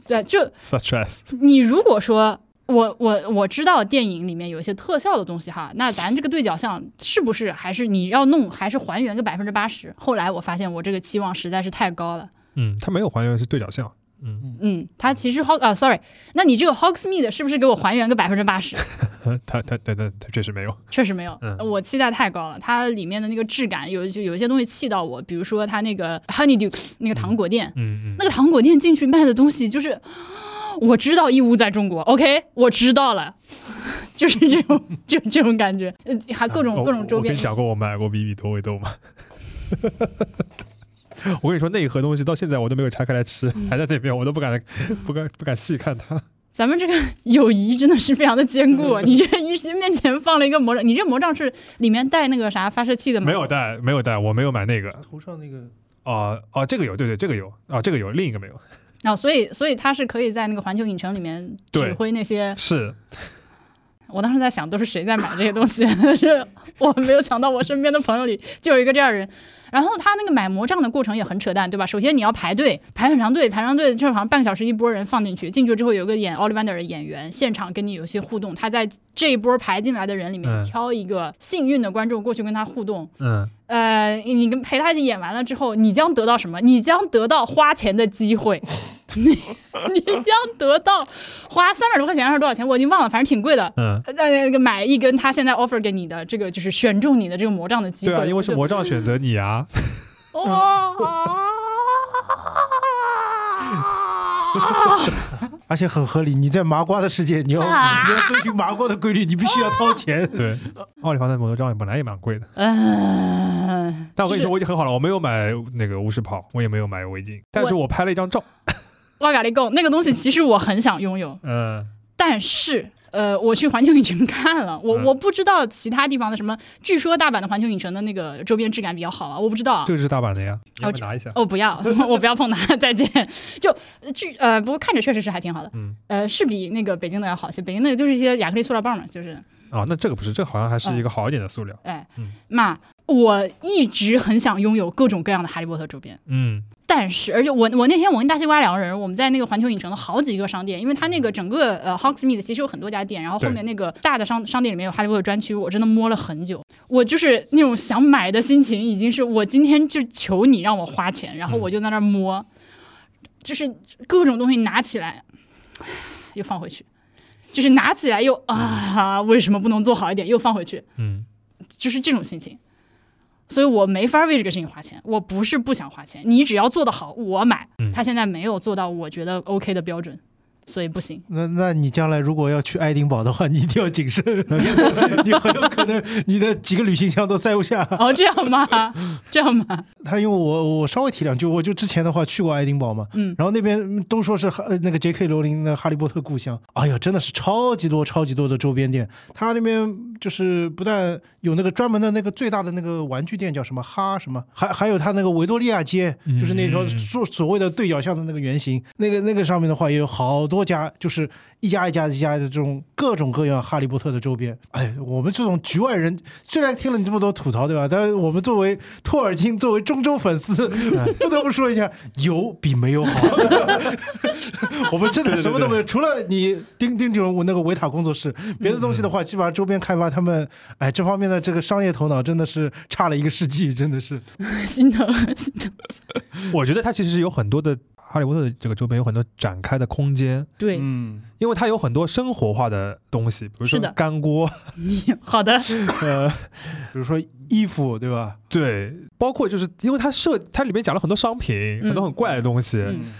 对，就，such as，你如果说我我我知道电影里面有一些特效的东西哈，那咱这个对角巷是不是还是你要弄还是还原个百分之八十？后来我发现我这个期望实在是太高了。嗯，它没有还原是对角巷，嗯，嗯，它其实 Hog 啊，sorry，那你这个 Hogsmeade 是不是给我还原个百分之八十？它它它它它确实没有，确实没有，嗯我期待太高了。它里面的那个质感有就有一些东西气到我，比如说它那个 Honeydew 那个糖果店，嗯嗯，那个糖果店进去卖的东西就是，我知道义乌在中国，OK，我知道了，就是这种 就这种感觉，呃还各种我各种周边我跟你。讲过，我买过比比多味豆吗？我跟你说，那一盒东西到现在我都没有拆开来吃，嗯还在那边，我都不敢不敢不敢细看它。咱们这个友谊真的是非常的坚固。你这一面前放了一个魔杖，你这魔杖是里面带那个啥发射器的吗？没有带，没有带，我没有买那个。头上那个哦哦，这个有，对对，这个有啊，这个有，另一个没有。哦，所以所以他是可以在那个环球影城里面指挥那些。是，我当时在想，都是谁在买这些东西？是我没有想到我身边的朋友里就有一个这样的人。然后他那个买魔杖的过程也很扯淡，对吧？首先你要排队，排很长队，排长队，这好像半个小时一波人放进去，进去之后有个演 Ollivander 的演员现场跟你有些互动，他在这一波排进来的人里面嗯挑一个幸运的观众过去跟他互动。嗯，呃，你跟陪他一起演完了之后，你将得到什么？你将得到花钱的机会，你你将得到花三百多块钱还是多少钱？我已经忘了，反正挺贵的。嗯，呃，那个买一根他现在 offer 给你的这个就是选中你的这个魔杖的机会，对啊，因为是魔杖选择你啊。就 哇，而且很合理。你在麻瓜的世界，你要啊你要遵循麻瓜的规律，你必须要掏钱。对，奥利凡的摩托杖本来也蛮贵的，嗯，但我跟你说，我已经很好了，我没有买那个巫师袍，我也没有买围巾，但是我拍了一张照。哇嘎利贡那个东西，其实我很想拥有，嗯，但是。呃，我去环球影城看了，我嗯我不知道其他地方的什么，据说大阪的环球影城的那个周边质感比较好啊，我不知道啊这。个是大阪的呀，要不拿一下？哦，不要，我不要碰它，再见。就呃据呃，不过看着确实是还挺好的，嗯，呃，是比那个北京的要好些。北京那个就是一些亚克力塑料棒嘛，就是啊，那这个不是，这个好像还是一个好一点的塑料。哎嗯，那我一直很想拥有各种各样的哈利波特周边。嗯但是，而且我我那天我跟大西瓜两个人，我们在那个环球影城的好几个商店，因为它那个整个呃 Hogsmeade 其实有很多家店，然后后面那个大的商商店里面有哈利波特专区，我真的摸了很久，我就是那种想买的心情，已经是我今天就求你让我花钱，然后我就在那儿摸，就是各种东西拿起来又放回去，就是拿起来又啊，为什么不能做好一点？又放回去，嗯，就是这种心情。所以我没法为这个事情花钱。我不是不想花钱，你只要做得好，我买。嗯他现在没有做到我觉得 OK 的标准，所以不行。那那你将来如果要去爱丁堡的话，你一定要谨慎，你很有可能你的几个旅行箱都塞不下。哦，这样吗？这样吗？他因为我我稍微提两句，我就之前的话去过爱丁堡嘛，嗯，然后那边都说是那个 J.K. 罗琳的哈利波特故乡，哎呀，真的是超级多超级多的周边店。他那边就是不但有那个专门的那个最大的那个玩具店叫什么哈什么，还还有他那个维多利亚街，就是那条嗯所所谓的对角巷的那个原型，那个那个上面的话也有好多家，就是一家一家一家的这种各种各样哈利波特的周边。哎，我们这种局外人虽然听了你这么多吐槽，对吧？但是我们作为托尔金，作为中州粉丝，不得不说一下，有比没有好。我们真的什么都没有，除了你丁丁这种那个维塔工作室，别的东西的话，基本上周边开发他们，哎，这方面的这个商业头脑真的是差了一个世纪，真的是。心疼心疼。我觉得他其实是有很多的哈利波特的这个周边有很多展开的空间，对，嗯，因为它有很多生活化的东西，比如说干锅，你 好的，呃，比如说衣服，对吧？对，包括就是因为它设它里面讲了很多商品，很多很怪的东西，嗯。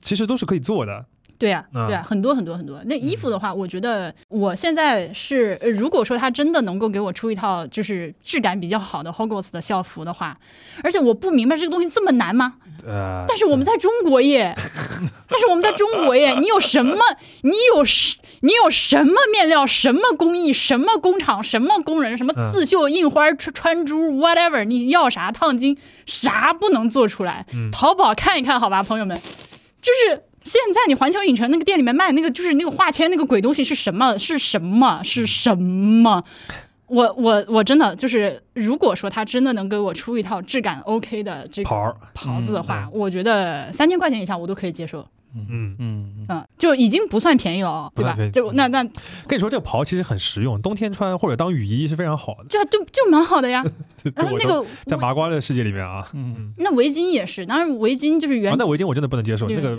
其实都是可以做的。对呀、啊对呀、很多很多很多。那衣服的话，我觉得我现在是，呃如果说他真的能够给我出一套就是质感比较好的 Hogwarts 的校服的话，而且我不明白这个东西这么难吗？呃，但是我们在中国耶，但是我们在中国耶，你有什么？你有什？你有什么面料？什么工艺？什么工厂？什么工人？什么刺绣、印花、穿穿珠，whatever，你要啥烫金，啥不能做出来？嗯淘宝看一看，好吧，朋友们，就是。现在你环球影城那个店里面卖那个就是那个画签那个鬼东西是什么？是什么？是什么？我我我真的就是，如果说他真的能给我出一套质感 OK 的这个袍，袍子的话，嗯我觉得三千块钱以下我都可以接受，嗯，嗯，嗯，就已经不算便宜了哦，对吧？就那那跟你说这个袍其实很实用，冬天穿或者当雨衣是非常好的。就就就蛮好的呀。然后那个在麻瓜的世界里面啊，嗯，那围巾也是，当然围巾就是原啊，那围巾我真的不能接受，那个，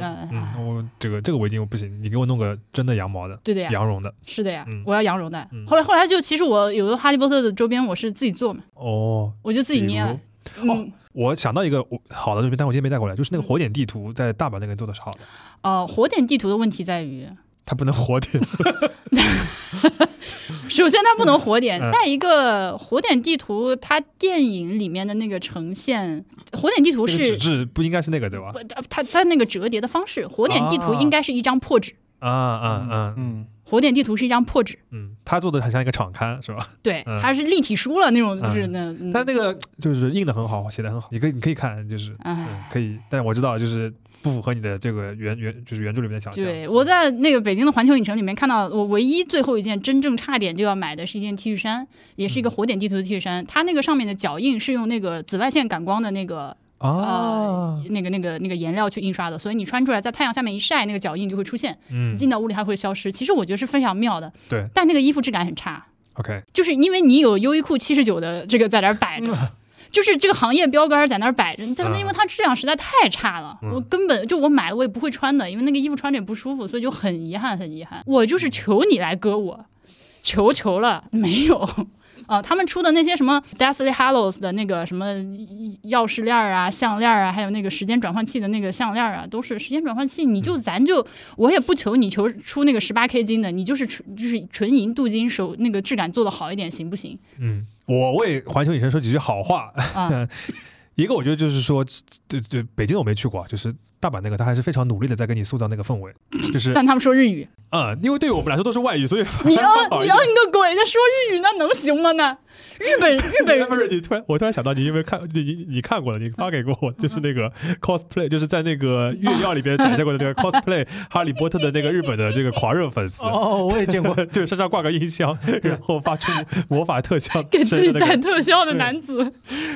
我这个这个围巾我不行，你给我弄个真的羊毛的，对的呀，羊绒的，是的呀嗯，我要羊绒的。嗯。后来后来就其实我有的哈利波特的周边我是自己做嘛，哦。我就自己捏了。比如嗯，我想到一个我好的周边，但我今天没带过来，就是那个火点地图，在大阪那个做的是好的，哦，火点地图的问题在于，它不能火点，首先它不能火点，嗯。再一个火点地图它电影里面的那个呈现，火点地图那个纸质不应该是那个对吧？不？它它那个折叠的方式，火点地图啊。应该是一张破纸，啊啊啊，嗯，火点地图是一张破纸，嗯，他做的很像一个场刊是吧？对，嗯它是立体书了那种，就是嗯那，嗯但那个就是印的很好，写的很好，你可以你可以看，就是。可以，但我知道就是不符合你的这个原原就是原著里面的想象。对，我在那个北京的环球影城里面看到，我唯一最后一件真正差点就要买的是一件 T 恤衫，也是一嗯个火点地图的 T 恤衫。它那个上面的脚印是用那个紫外线感光的那个啊呃，那个那个那个颜料去印刷的，所以你穿出来在太阳下面一晒，那个脚印就会出现，嗯进到屋里还会消失。其实我觉得是非常妙的，对但那个衣服质感很差，，OK，就是因为你有优衣库七十九的这个在那儿摆着。就是这个行业标杆在那儿摆着，但是因为它质量实在太差了，嗯我根本就我买了我也不会穿的，因为那个衣服穿着也不舒服，所以就很遗憾，很遗憾。我就是求你来割我，求求了，没有。啊，他们出的那些什么 Deathly Hallows 的那个什么钥匙链儿啊、项链儿啊，还有那个时间转换器的那个项链儿啊，都是时间转换器。你就咱就我也不求你求出那个十八 K 金的，你就是纯就是纯银镀金手那个质感做的好一点，行不行？嗯，我为环球影城说几句好话。啊，一个我觉得就是说，这这北京我没去过啊，就是大阪那个，他还是非常努力的在给你塑造那个氛围，就是但他们说日语，嗯，因为对于我们来说都是外语，所以你不好意思嗯你嗯个鬼那说日语，那能行吗？那日本日本。不是你突然，我突然想到，你有没有看你你你看过了？你发给过我，就是那个 cosplay，就是在那个月曜里边展现过的 那个 cosplay 哈利波特的那个日本的这个狂热粉丝，哦，我也见过，就身上挂个音箱，然后发出魔法特效，给自己带身上那个。特效的男子，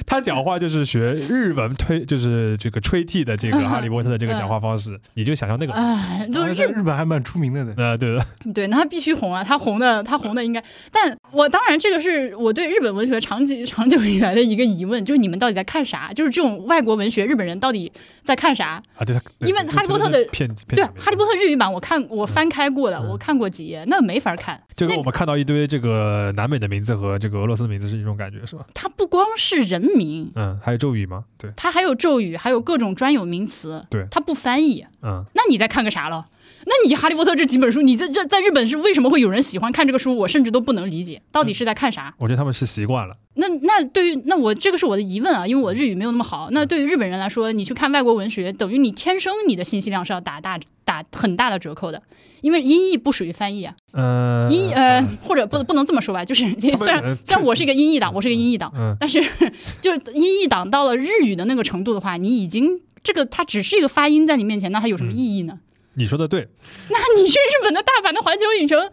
他讲话就是学日文推，就是这个吹替的这个哈利波特的这个讲话方式，你就想象那个，哎，就日日本还蛮出名的呢。呃，对的，对，那他必须红啊，他红的他红的应该，但我当然这个是我对日本文学长期长久以来的一个疑问，就是你们到底在看啥？就是这种外国文学，日本人到底在看啥？啊，对，他对因为哈利波特的片片对哈利波特日语版我看我翻开过的，嗯我看过几页，那没法看。就跟我们看到一堆这个南美的名字和这个俄罗斯的名字是一种感觉，是吧？它不光是人名，嗯，还有咒语吗？对，它还有咒语，还有各种专有名词，对它不翻译。嗯，那你在看个啥了？那你《哈利波特》这几本书，你在这在日本是为什么会有人喜欢看这个书？我甚至都不能理解，到底是在看啥？我觉得他们是习惯了。那那对于那我这个是我的疑问啊，因为我日语没有那么好。那对于日本人来说，你去看外国文学，等于你天生你的信息量是要打大打很大的折扣的，因为音译不属于翻译啊。嗯，音呃或者不不能这么说吧，就是 虽然呃虽然我是一个音译党，我是一个音译党，嗯但是 就是音译党到了日语的那个程度的话，你已经这个它只是一个发音在你面前，那它有什么意义呢？你说的对，那你去日本的大阪的环球影城，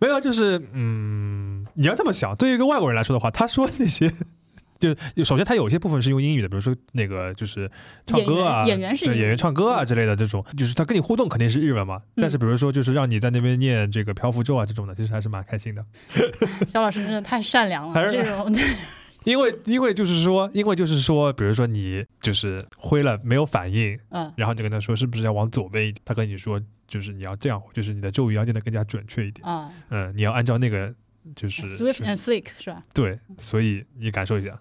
没有，就是嗯，你要这么想，对于一个外国人来说的话，他说那些。就是首先，他有一些部分是用英语的，比如说那个就是唱歌啊，演员演员是演员唱歌啊之类的这种，就是他跟你互动肯定是日文嘛。嗯但是比如说就是让你在那边念这个漂浮咒啊这种的，其实还是蛮开心的。肖老师真的太善良了，还是这种因为因为就是说，因为就是说，比如说你就是挥了没有反应，嗯。然后你就跟他说是不是要往左边一点，他跟你说就是你要这样，就是你的咒语要念得更加准确一点，啊嗯，你要按照那个就是，Swift and Flick 是吧？对，所以你感受一下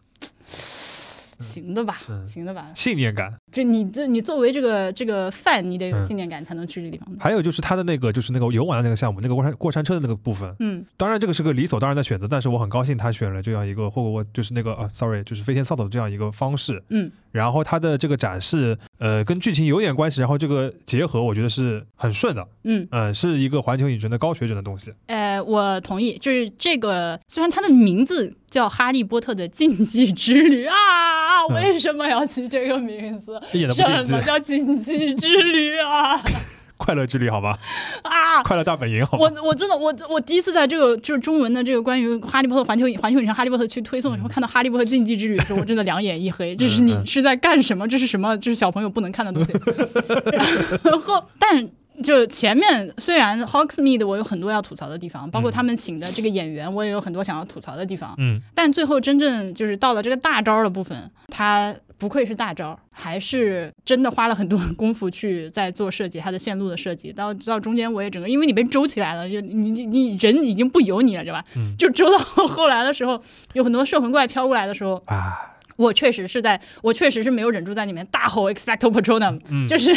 行的吧，嗯行的吧。信念感。这你这你作为这个这个饭，你得有嗯信念感才能去这个地方。还有就是他的那个就是那个游玩的那个项目，那个过山过山车的那个部分，嗯当然这个是个理所当然的选择，但是我很高兴他选了这样一个霍格沃就是那个啊，sorry，就是飞天扫帚这样一个方式。嗯然后它的这个展示，呃，跟剧情有点关系，然后这个结合，我觉得是很顺的，嗯，嗯、是一个环球影城的高水准的东西。呃，我同意，就是这个，虽然它的名字叫《哈利波特的禁忌之旅》啊，嗯为什么要起这个名字？什么，叫禁忌之旅啊？快乐之旅，好吧，啊！快乐大本营，好吧。我我真的我我第一次在这个就是中文的这个关于哈利波特环球环球影城哈利波特去推送的时候，看到哈利波特禁忌之旅的时候，我真的两眼一黑，这是你嗯是在干什么？这是什么？这是小朋友不能看的东西。然后，但就前面虽然 Hogsmeade 我有很多要吐槽的地方，包括嗯他们请的这个演员，我也有很多想要吐槽的地方。嗯，但最后真正就是到了这个大招的部分，他不愧是大招，还是真的花了很多功夫去在做设计，它的线路的设计。到到中间我也整个，因为你被周起来了，就你你你人已经不由你了，对吧？嗯就周到后来的时候，有很多摄魂怪飘过来的时候，啊，我确实是在，我确实是没有忍住在里面大吼 “expecto patronum”，、嗯，就是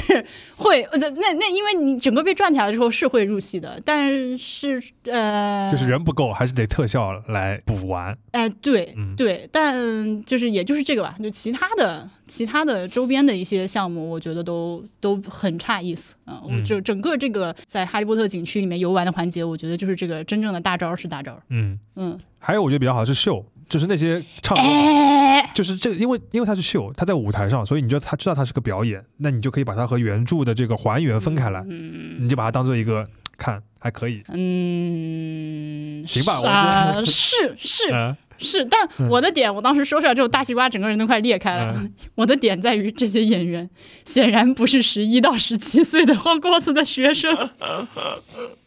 会呃那那因为你整个被转起来的时候是会入戏的，但是呃，就是人不够，还是得特效来补完。哎，对嗯对，但就是也就是这个吧，就其他的其他的周边的一些项目，我觉得都都很差意思啊。就整个这个在哈利波特景区里面游玩的环节，我觉得就是这个真正的大招是大招。嗯，嗯，还有我觉得比较好的是秀，就是那些唱歌。哎，就是这个，因为因为他是秀，他在舞台上，所以你就他知道他是个表演，那你就可以把它和原著的这个还原分开来，嗯你就把它当做一个看还可以。嗯，行吧我是是嗯 是，但我的点，我当时说出来之后，大西瓜整个人都快裂开了。嗯我的点在于这些演员显然不是十一到十七岁的霍格沃茨的学生，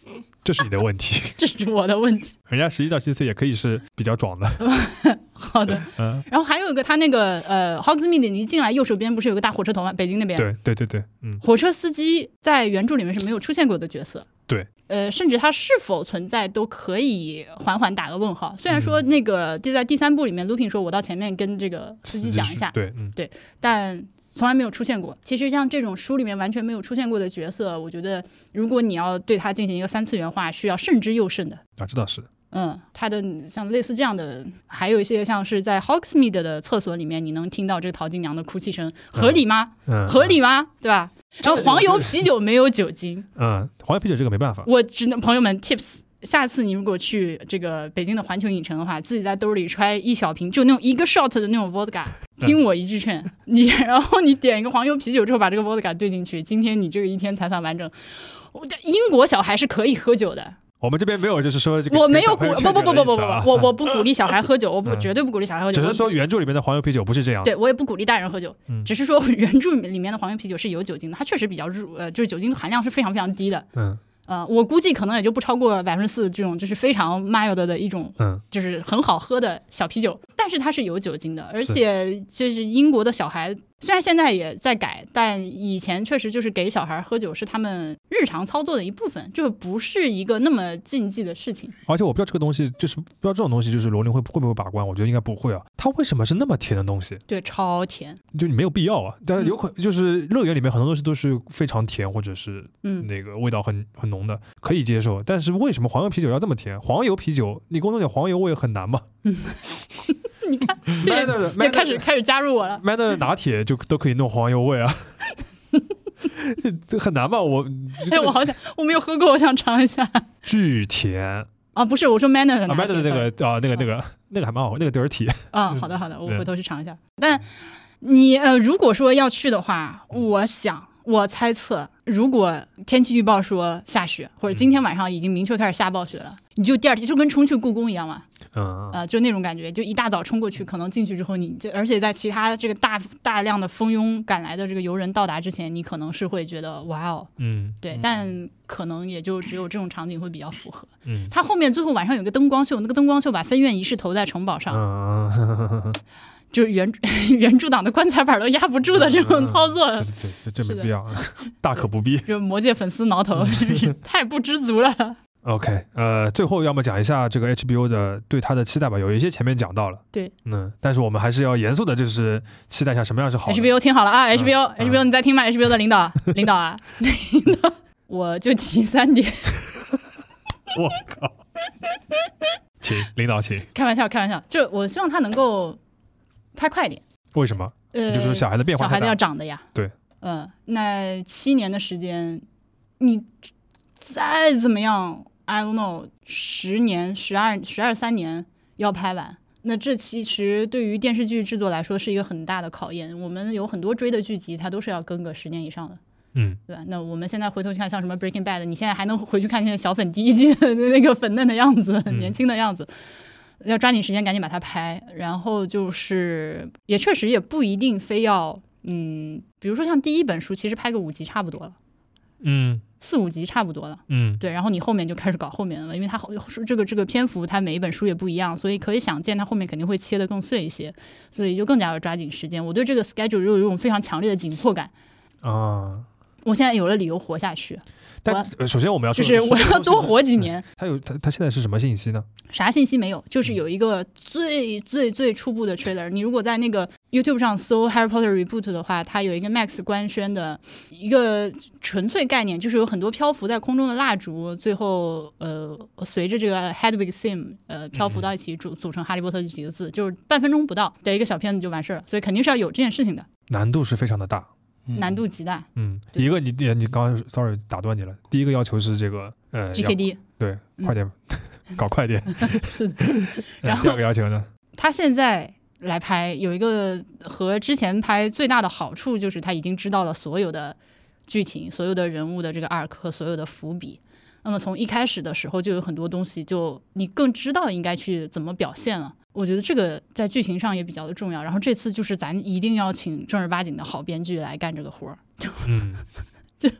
这是你的问题。这是我的问题。人家十一到十七岁也可以是比较壮的。好的，嗯，然后还有一个，他那个呃，Hogsmeade，你一进来右手边不是有个大火车头吗？北京那边，对对对对，嗯，火车司机在原著里面是没有出现过的角色。对，呃，甚至他是否存在都可以缓缓打个问号。虽然说嗯那个就在第三部里面，Lupin 说我到前面跟这个司机讲一下，对，嗯对但从来没有出现过。其实像这种书里面完全没有出现过的角色，我觉得如果你要对他进行一个三次元化，需要慎之又慎的。啊，这倒是，嗯，他的像类似这样的，还有一些像是在 Hogsmeade 的厕所里面，你能听到这个淘金娘的哭泣声，合理吗？嗯，合理吗？对吧？然后黄油啤酒没有酒精，嗯，黄油啤酒这个没办法，我只能朋友们 tips。下次你如果去这个北京的环球影城的话，自己在兜里揣一小瓶，就那种一个 shot 的那种 vodka，听我一句劝，你 然后你点一个黄油啤酒之后，把这个 vodka 兑进去，今天你这个一天才算完整。我英国小孩是可以喝酒的，我们这边没有就是说这个我没有鼓不不不不不不不，我我不鼓励小孩喝酒，我不嗯绝对不鼓励小孩喝酒。只我是说原著里面的黄油啤酒不是这样，对我也不鼓励大人喝酒，嗯只是说原著里面的黄油啤酒是有酒精的，它确实比较入呃，就是酒精含量是非常非常低的。嗯呃，我估计可能也就不超过百分之四这种，就是非常 mild 的一种，嗯。就是很好喝的小啤酒，但是它是有酒精的，而且就是英国的小孩虽然现在也在改，但以前确实就是给小孩喝酒是他们日常操作的一部分，就不是一个那么禁忌的事情。而且我不知道这个东西，就是不知道这种东西，就是罗琳会会不会把关？我觉得应该不会啊。它为什么是那么甜的东西？对，超甜。就你没有必要啊。但是有可就是乐园里面很多东西都是非常甜，或者是嗯，那个味道很很浓的，可以接受。但是为什么黄油啤酒要这么甜？黄油啤酒你给我弄点黄油味很难吗？你看，Manner 也开始开始加入我了。Manner 拿铁就都可以弄黄油味啊，这 很难吧？我 哎，我好想，我没有喝过，我想尝一下。巨甜啊，不是，我说 Manner 的、啊、Manner 的那个啊，那个那个那个还蛮好，那个 dirty。啊，好的好的，我回头去尝一下。但你呃，如果说要去的话，我想。我猜测，如果天气预报说下雪，或者今天晚上已经明确开始下暴雪了，你就第二天就跟冲去故宫一样嘛，啊，呃，就那种感觉，就一大早冲过去，可能进去之后你，就而且在其他这个大大量的蜂拥赶来的这个游人到达之前，你可能是会觉得哇哦，嗯。对，但可能也就只有这种场景会比较符合。嗯。它后面最后晚上有个灯光秀，那个灯光秀把分院仪式投在城堡上，嗯，就是原 原著党的棺材板都压不住的这种操作，对，这没必要，大可不必。就魔界粉丝挠头，真是太不知足了。OK，呃，最后要么讲一下这个 HBO 的对它的期待吧，有一些前面讲到了，对，嗯，但是我们还是要严肃的，就是期待一下什么样是好。HBO 听好了啊，HBO，HBO 你在听吗？HBO 的领导领导啊，领导，我就提三点，我靠，请领导请，开玩笑开玩笑，就我希望他能够拍快一点。为什么？呃，就是说小孩的变化小孩子要长的呀。对，嗯、那七年的时间，你再怎么样，I don't know，十年、十二、十二三年要拍完，那这其实对于电视剧制作来说是一个很大的考验。我们有很多追的剧集，它都是要跟个十年以上的。嗯对吧？那我们现在回头去看，像什么 Breaking Bad，你现在还能回去看现在小粉第一季的那个粉嫩的样子，嗯年轻的样子，要抓紧时间赶紧把它拍。然后就是，也确实也不一定非要，嗯，比如说像第一本书，其实拍个五集差不多了，嗯四五集差不多了。嗯，对，然后你后面就开始搞后面了，因为它后这个这个篇幅，它每一本书也不一样，所以可以想见它后面肯定会切得更碎一些，所以就更加要抓紧时间。我对这个 schedule 有一种非常强烈的紧迫感。啊。我现在有了理由活下去，但呃首先我们要就说的是我要多活几年。年。他有他他现在是什么信息呢？啥信息没有，就是有一个最最最初步的 trailer。你如果在那个 YouTube 上搜《Harry Potter Reboot》的话，它有一个 Max 官宣的一个纯粹概念，就是有很多漂浮在空中的蜡烛，最后呃随着这个 Hedwig Theme 呃漂浮到一起组组成《哈利波特》这几个字，就是半分钟不到的一个小片子就完事儿了。所以肯定是要有这件事情的，难度是非常的大。难度极大。嗯，对一个你你你刚刚 sorry 打断你了，第一个要求是这个呃 GKD 对，嗯快点搞快点。是的。呃 然后第二个要求呢？他现在来拍有一个和之前拍最大的好处就是他已经知道了所有的剧情、所有的人物的这个 arc 和所有的伏笔。那么从一开始的时候就有很多东西，就你更知道应该去怎么表现了。我觉得这个在剧情上也比较的重要。然后这次就是咱一定要请正儿八经的好编剧来干这个活儿，嗯，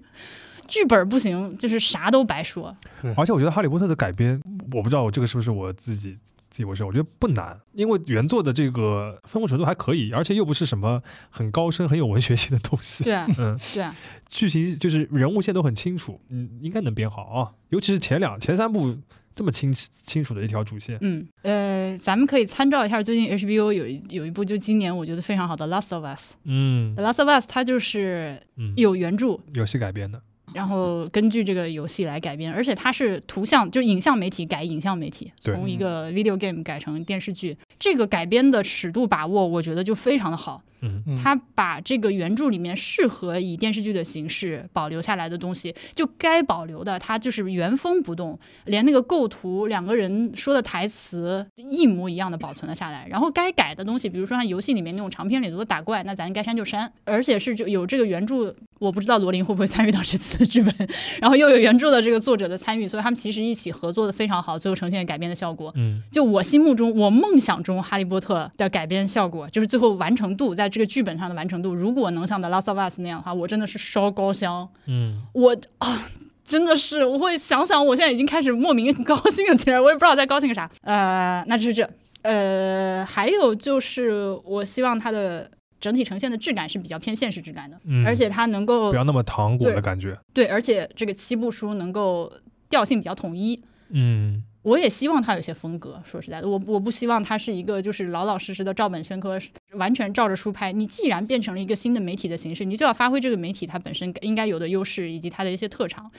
剧本不行就是啥都白说。而且我觉得《哈利波特》的改编，我不知道我这个是不是我自己自以为是，我觉得不难，因为原作的这个丰富程度还可以，而且又不是什么很高深、很有文学性的东西。对啊，嗯，对啊，剧情就是人物线都很清楚，嗯，应该能编好啊。尤其是前两、前三部这么清清楚的一条主线。嗯，呃，咱们可以参照一下最近 HBO 有一有一部就今年我觉得非常好的《Last of Us》。嗯《Last of Us》它就是嗯，有原著，游戏改编的。然后根据这个游戏来改编，而且它是图像，就是影像媒体改影像媒体，从一个 video game 改成电视剧，这个改编的尺度把握，我觉得就非常的好。嗯嗯他把这个原著里面适合以电视剧的形式保留下来的东西，就该保留的，他就是原封不动，连那个构图、两个人说的台词一模一样的保存了下来。然后该改的东西，比如说像游戏里面那种长篇里头的打怪，那咱该删就删，而且是就有这个原著，我不知道罗琳会不会参与到这次的剧本，然后又有原著的这个作者的参与，所以他们其实一起合作的非常好，最后呈现改编的效果。嗯就我心目中，我梦想中《哈利波特》的改编效果，就是最后完成度，在这个剧本上的完成度，如果能像《The Last of Us》那样的话，我真的是烧高香。嗯我啊，真的是，我会想想，我现在已经开始莫名高兴了起来，我也不知道在高兴个啥。呃，那就是这，呃，还有就是，我希望它的整体呈现的质感是比较偏现实质感的，嗯而且它能够不要那么糖果的感觉。对，而且这个七部书能够调性比较统一。嗯我也希望他有些风格。说实在的，我我不希望他是一个就是老老实实的照本宣科，完全照着书拍。你既然变成了一个新的媒体的形式，你就要发挥这个媒体它本身应该有的优势以及它的一些特长。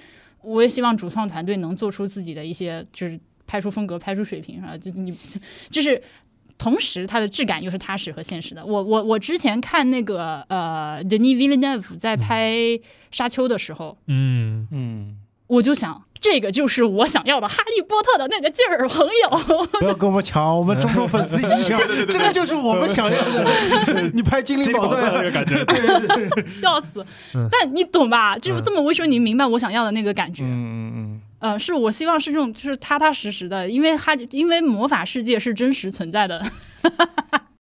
我也希望主创团队能做出自己的一些就是拍出风格、拍出水平啊，就你 就是。同时，它的质感又是踏实和现实的。我我我之前看那个呃，Denis Villeneuve 在拍《沙丘》的时候，嗯，嗯，我就想，这个就是我想要的哈利波特的那个劲儿，朋友。不要跟我们抢，我们中国粉丝一起抢，这个就是我们想要的。你拍精灵宝钻那个感觉。笑死嗯！但你懂吧？就嗯这么我说，你明白我想要的那个感觉。嗯嗯呃，是我希望是这种，就是踏踏实实的，因为哈，因为魔法世界是真实存在的，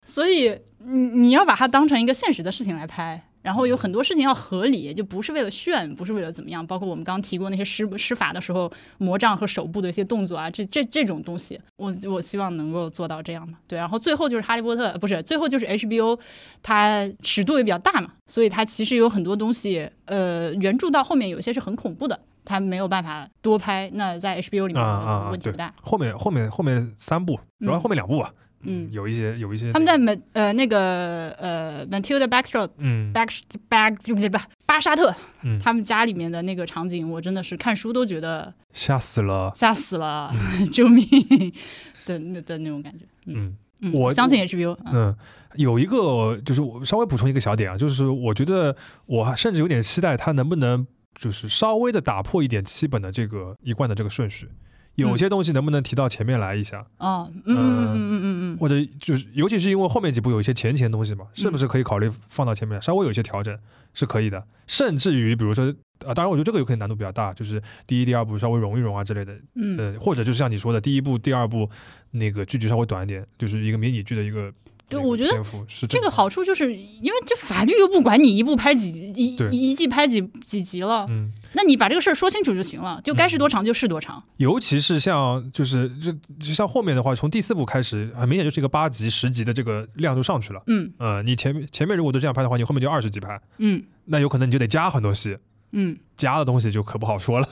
所以你你要把它当成一个现实的事情来拍。然后有很多事情要合理，就不是为了炫，不是为了怎么样。包括我们刚刚提过那些施施法的时候，魔杖和手部的一些动作啊，这这这种东西，我我希望能够做到这样的。对，然后最后就是哈利波特，不是最后就是 HBO，它尺度也比较大嘛，所以它其实有很多东西，呃，原著到后面有一些是很恐怖的，它没有办法多拍。那在 HBO 里面问题不大。后面后面后面三部，主要嗯后面两部吧。嗯有一些有一些他们在美呃那个呃 Matilda Backshot 嗯 Back Back 对不对吧？巴沙特，嗯他们家里面的那个场景，我真的是看书都觉得吓死了。吓死了，救命的那的那种感觉。嗯我相信 HBO，嗯嗯，有一个就是我稍微补充一个小点啊，就是我觉得我甚至有点期待他能不能就是稍微的打破一点七本的这个一贯的这个顺序。有嗯些东西能不能提到前面来一下，哦，嗯嗯嗯嗯嗯嗯或者就是尤其是因为后面几部有一些前前东西嘛，是不是可以考虑放到前面，稍微有一些调整是可以的。甚至于比如说啊，当然我觉得这个有可能难度比较大，就是第一、第二部稍微融一融啊之类的，嗯或者就是像你说的，第一部、第二部那个剧集稍微短一点，就是一个迷你剧的一个。那个对我觉得是这个好处就是因为这法律又不管你一部拍几一一一季拍几几集了，嗯，那你把这个事儿说清楚就行了，就该是多长就是多长。尤其是像就是就就像后面的话，从第四部开始，很明显就是一个八集、十集的这个量就上去了。嗯呃，你前面前面如果都这样拍的话，你后面就二十集拍，嗯那有可能你就得加很多戏，嗯，加的东西就可不好说了。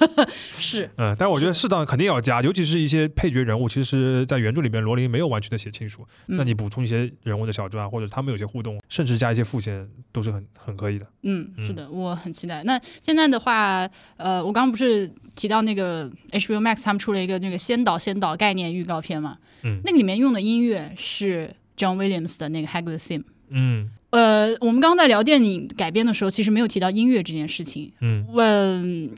是，嗯，但是我觉得适当肯定要加，尤其是一些配角人物，其实在原著里边罗琳没有完全的写清楚，嗯那你补充一些人物的小传，或者他们有些互动，甚至加一些副线，都是很很可以的。嗯，是嗯的，我很期待。那现在的话，呃，我刚刚不是提到那个 HBO Max 他们出了一个那个先导先导概念预告片嘛？嗯那个里面用的音乐是 John Williams 的那个 Hagrid Theme。嗯呃，我们刚刚在聊电影改编的时候，其实没有提到音乐这件事情。嗯嗯，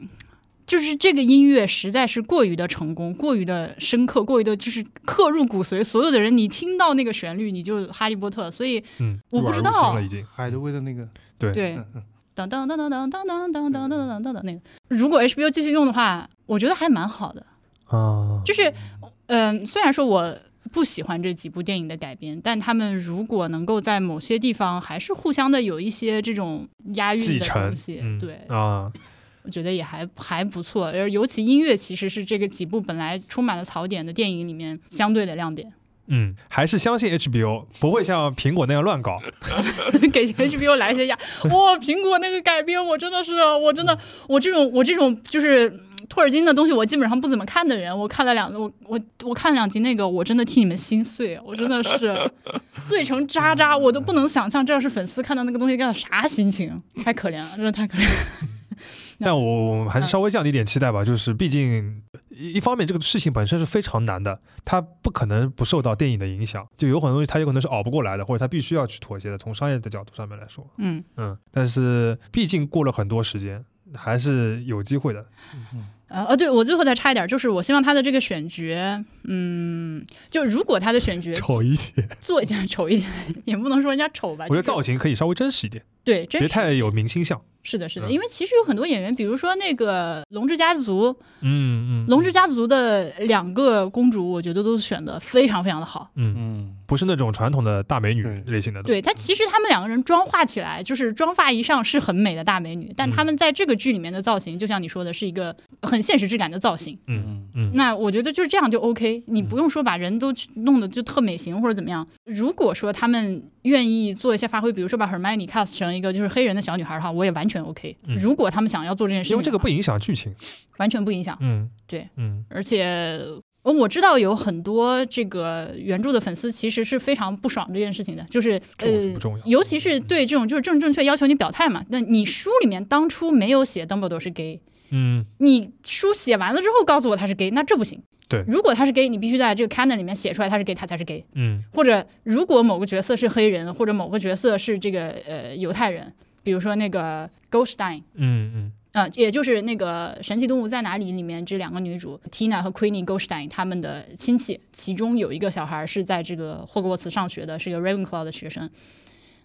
就是这个音乐实在是过于的成功，过于的深刻，过于的就是刻入骨髓。所有的人，你听到那个旋律，你就哈利波特。所以，嗯，我不知道了已经。海德威的那个，对对，当当当当当当当当当当当当那个，如果 HBO 继续用的话，我觉得还蛮好的。啊，就是，嗯、虽然说我不喜欢这几部电影的改编，但他们如果能够在某些地方还是互相的有一些这种押韵的东西，嗯对，啊，我觉得也还还不错。而尤其音乐其实是这个几部本来充满了槽点的电影里面相对的亮点。嗯，还是相信 HBO 不会像苹果那样乱搞。给 HBO 来一些压，哇！苹果那个改编，我真的是，我真的，我这种我这种就是嗯托尔金的东西，我基本上不怎么看的人，我看了两，我我我看两集那个，我真的替你们心碎，我真的是 碎成渣渣，我都不能想象这要是粉丝看到那个东西该有啥心情，太可怜了，真的太可怜了。但我我们还是稍微降低一点期待吧，就是毕竟一一方面这个事情本身是非常难的，它不可能不受到电影的影响，就有很多东西它有可能是熬不过来的，或者它必须要去妥协的。从商业的角度上面来说，嗯，嗯，但是毕竟过了很多时间，还是有机会的。呃呃，对我最后再插一点，就是我希望他的这个选角，嗯，就如果他的选角 丑一点，做一点丑一点，也不能说人家丑吧，我觉得造型可以稍微真实一点，对，真实别太有明星相。是的，是的，嗯因为其实有很多演员，比如说那个《龙之家族》，《嗯嗯，龙之家族》的两个公主，我觉得都选的非常非常的好。嗯，嗯，不是那种传统的大美女类型的。对她，其实他们两个人妆化起来，就是妆发一上是很美的大美女，但他们在这个剧里面的造型，就像你说的，是一个很现实质感的造型。嗯嗯那我觉得就是这样就 OK，你不用说把人都去弄得就特美型或者怎么样。如果说他们愿意做一些发挥，比如说把 Hermione cast 成一个就是黑人的小女孩的话，我也完全 OK。嗯如果他们想要做这件事情，因为这个不影响剧情。完全不影响。嗯，对，嗯而且呃我知道有很多这个原著的粉丝其实是非常不爽这件事情的，就是呃。尤其是对这种就是正正确要求你表态嘛。那你书里面当初没有写 Dumbledore 是 gay，嗯你书写完了之后告诉我他是 gay，那这不行。对如果他是 gay，你必须在这个 canon 里面写出来他是 gay，他才是 gay。嗯或者如果某个角色是黑人，或者某个角色是这个呃犹太人，比如说那个 Goldstein。嗯嗯啊、也就是那个《神奇动物在哪里》里面这两个女主 Tina 和 Queenie Goldstein 他们的亲戚，其中有一个小孩是在这个霍格沃茨上学的，是个 Ravenclaw 的学生。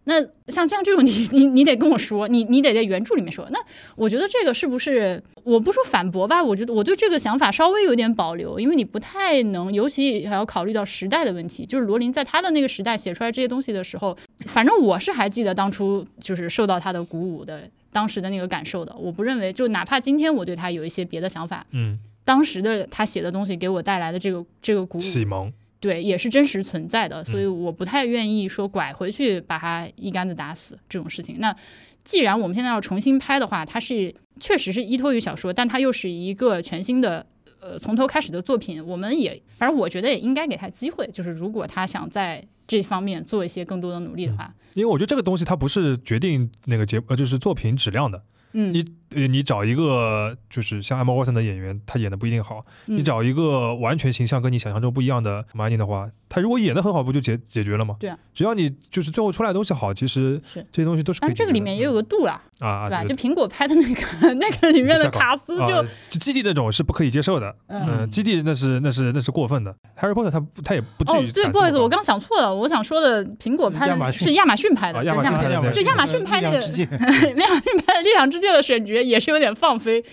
那像这样这种你你你得跟我说，你你得在原著里面说。那我觉得这个是不是我不说反驳吧？我觉得我对这个想法稍微有点保留，因为你不太能，尤其还要考虑到时代的问题。就是罗琳在他的那个时代写出来这些东西的时候，反正我是还记得当初就是受到他的鼓舞的，当时的那个感受的。我不认为，就哪怕今天我对他有一些别的想法，嗯，当时的他写的东西给我带来的这个这个鼓舞，启蒙。对，也是真实存在的，所以我不太愿意说拐回去把他一竿子打死这种事情。那既然我们现在要重新拍的话，它是确实是依托于小说，但它又是一个全新的。呃，从头开始的作品，我们也反正我觉得也应该给他机会，就是如果他想在这方面做一些更多的努力的话，因为我觉得这个东西它不是决定那个节呃就是作品质量的。嗯，你呃你找一个就是像 Emma Watson 的演员，他演的不一定好。嗯你找一个完全形象跟你想象中不一样的 m a n y 的话，他如果演的很好，不就解解决了吗？对啊，只要你就是最后出来的东西好，其实是这些东西都是可以但这个里面也有个度啦，啊啊，对吧？就苹果拍的那个那个里面的卡斯就啊，就基地那种是不可以接受的，嗯嗯，基地那是那是那是过分的。Harry Potter 他他也不至于，哦对，不好意思，我刚想错了，我想说的苹果拍的是亚马逊拍的，亚马逊亚马逊拍的就亚马逊拍那个 亚马逊拍的《力量之戒》的选角也是有点放飞，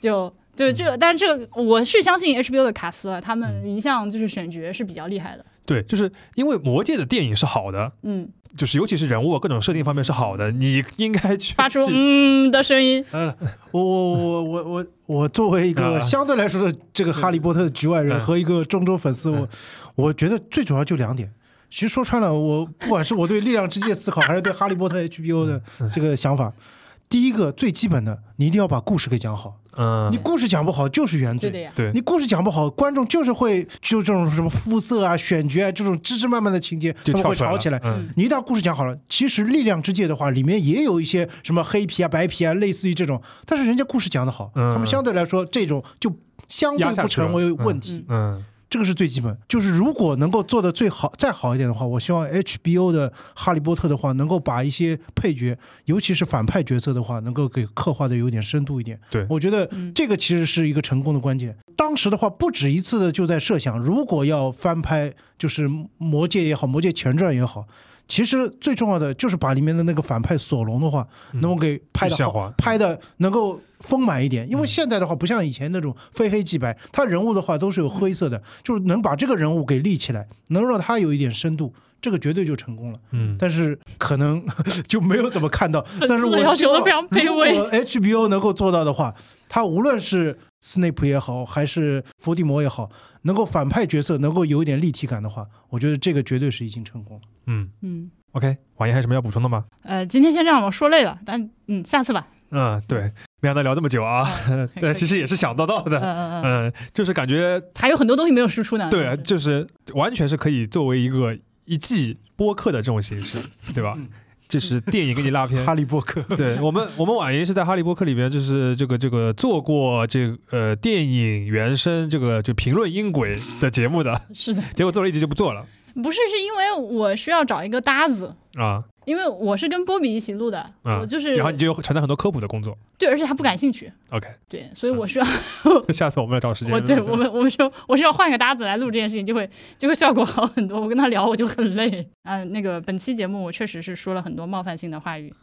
就就这个，但是这个我是相信 HBO 的卡斯啊，他们一向就是选角是比较厉害的，对，就是因为魔戒的电影是好的，嗯，就是尤其是人物各种设定方面是好的，你应该去发出嗯的声音，嗯，我我我我我我作为一啊。个相对来说的这个哈利波特的局外人嗯。和一个中州粉丝，嗯。我我觉得最主要就两点。其实说穿了，我不管是我对力量之戒思考，还是对哈利波特 HBO 的嗯。这个想法，第一个最基本的，你一定要把故事给讲好。嗯。你故事讲不好就是原罪。对的呀，对。你故事讲不好，观众就是会就这种什么肤色啊、选角啊这种枝枝蔓蔓的情节，他们会吵起来。嗯。你一旦故事讲好了，其实《力量之界》的话，里面也有一些什么黑皮啊、白皮啊，类似于这种，但是人家故事讲得好，嗯。他们相对来说这种就相对不成为问题。嗯这个是最基本。就是如果能够做的最好、再好一点的话，我希望 HBO 的《哈利波特》的话，能够把一些配角，尤其是反派角色的话，能够给刻画的有点深度一点。对我觉得嗯这个其实是一个成功的关键。当时的话，不止一次的就在设想，如果要翻拍，就是《魔戒》也好，《魔戒前传》也好。其实最重要的就是把里面的那个反派索隆的话，嗯能够给拍的拍的能够丰满一点。因为嗯现在的话，不像以前那种非黑即白，他人物的话都是有灰色的，就是能把这个人物给立起来，能让他有一点深度，这个绝对就成功了。嗯，但是可能就没有怎么看到。但是我要求的非常卑微 HBO 能够做到的话，他无论是斯内普也好，还是伏地魔也好，能够反派角色能够有一点立体感的话，我觉得这个绝对是已经成功。了。嗯。嗯，，OK，王爷还有什么要补充的吗？呃，今天先这样，我说累了，但嗯，下次吧，嗯，对，没想到聊这么久啊，对，其实也是想到到嗯的，嗯嗯，嗯，就是感觉还有很多东西没有输出呢，对，就是完全是可以作为一个一季播客的这种形式，对吧？就是电影给你拉片。哈，利波特，对我们，我们婉莹是在《哈利波特》里面，就是这个这个做过这个呃电影原声这个就评论音轨的节目的，是的，结果做了一集就不做了。不是是因为我需要找一个搭子。啊因为我是跟波比一起录的，啊我就是然后你就承担很多科普的工作。对，而且他不感兴趣，OK，对，所以我需要 下次我们要找时间。我对我们我们说我是要换个搭子来录这件事情，就会就会效果好很多。我跟他聊我就很累。嗯、那个本期节目我确实是说了很多冒犯性的话语，嗯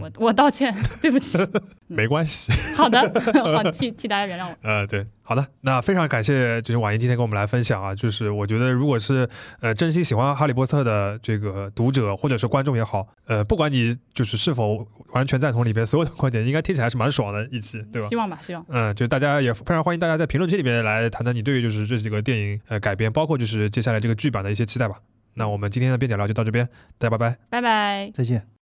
我我道歉，对不起。没关系。好的，好替替大家原谅我。呃，对，好的，那非常感谢就是婉莹今天跟我们来分享啊，就是我觉得如果是呃真心喜欢哈利波特的这个读者或者是观众也好，呃，不管你就是是否完全赞同里边所有的观点，应该听起来还是蛮爽的一期，对吧希？望吧，希望。嗯，就大家也非常欢迎大家在评论区里面来谈谈你对于就是这几个电影呃改编，包括就是接下来这个剧版的一些期待吧。那我们今天的边角聊就到这边，大家拜拜。拜拜。再见。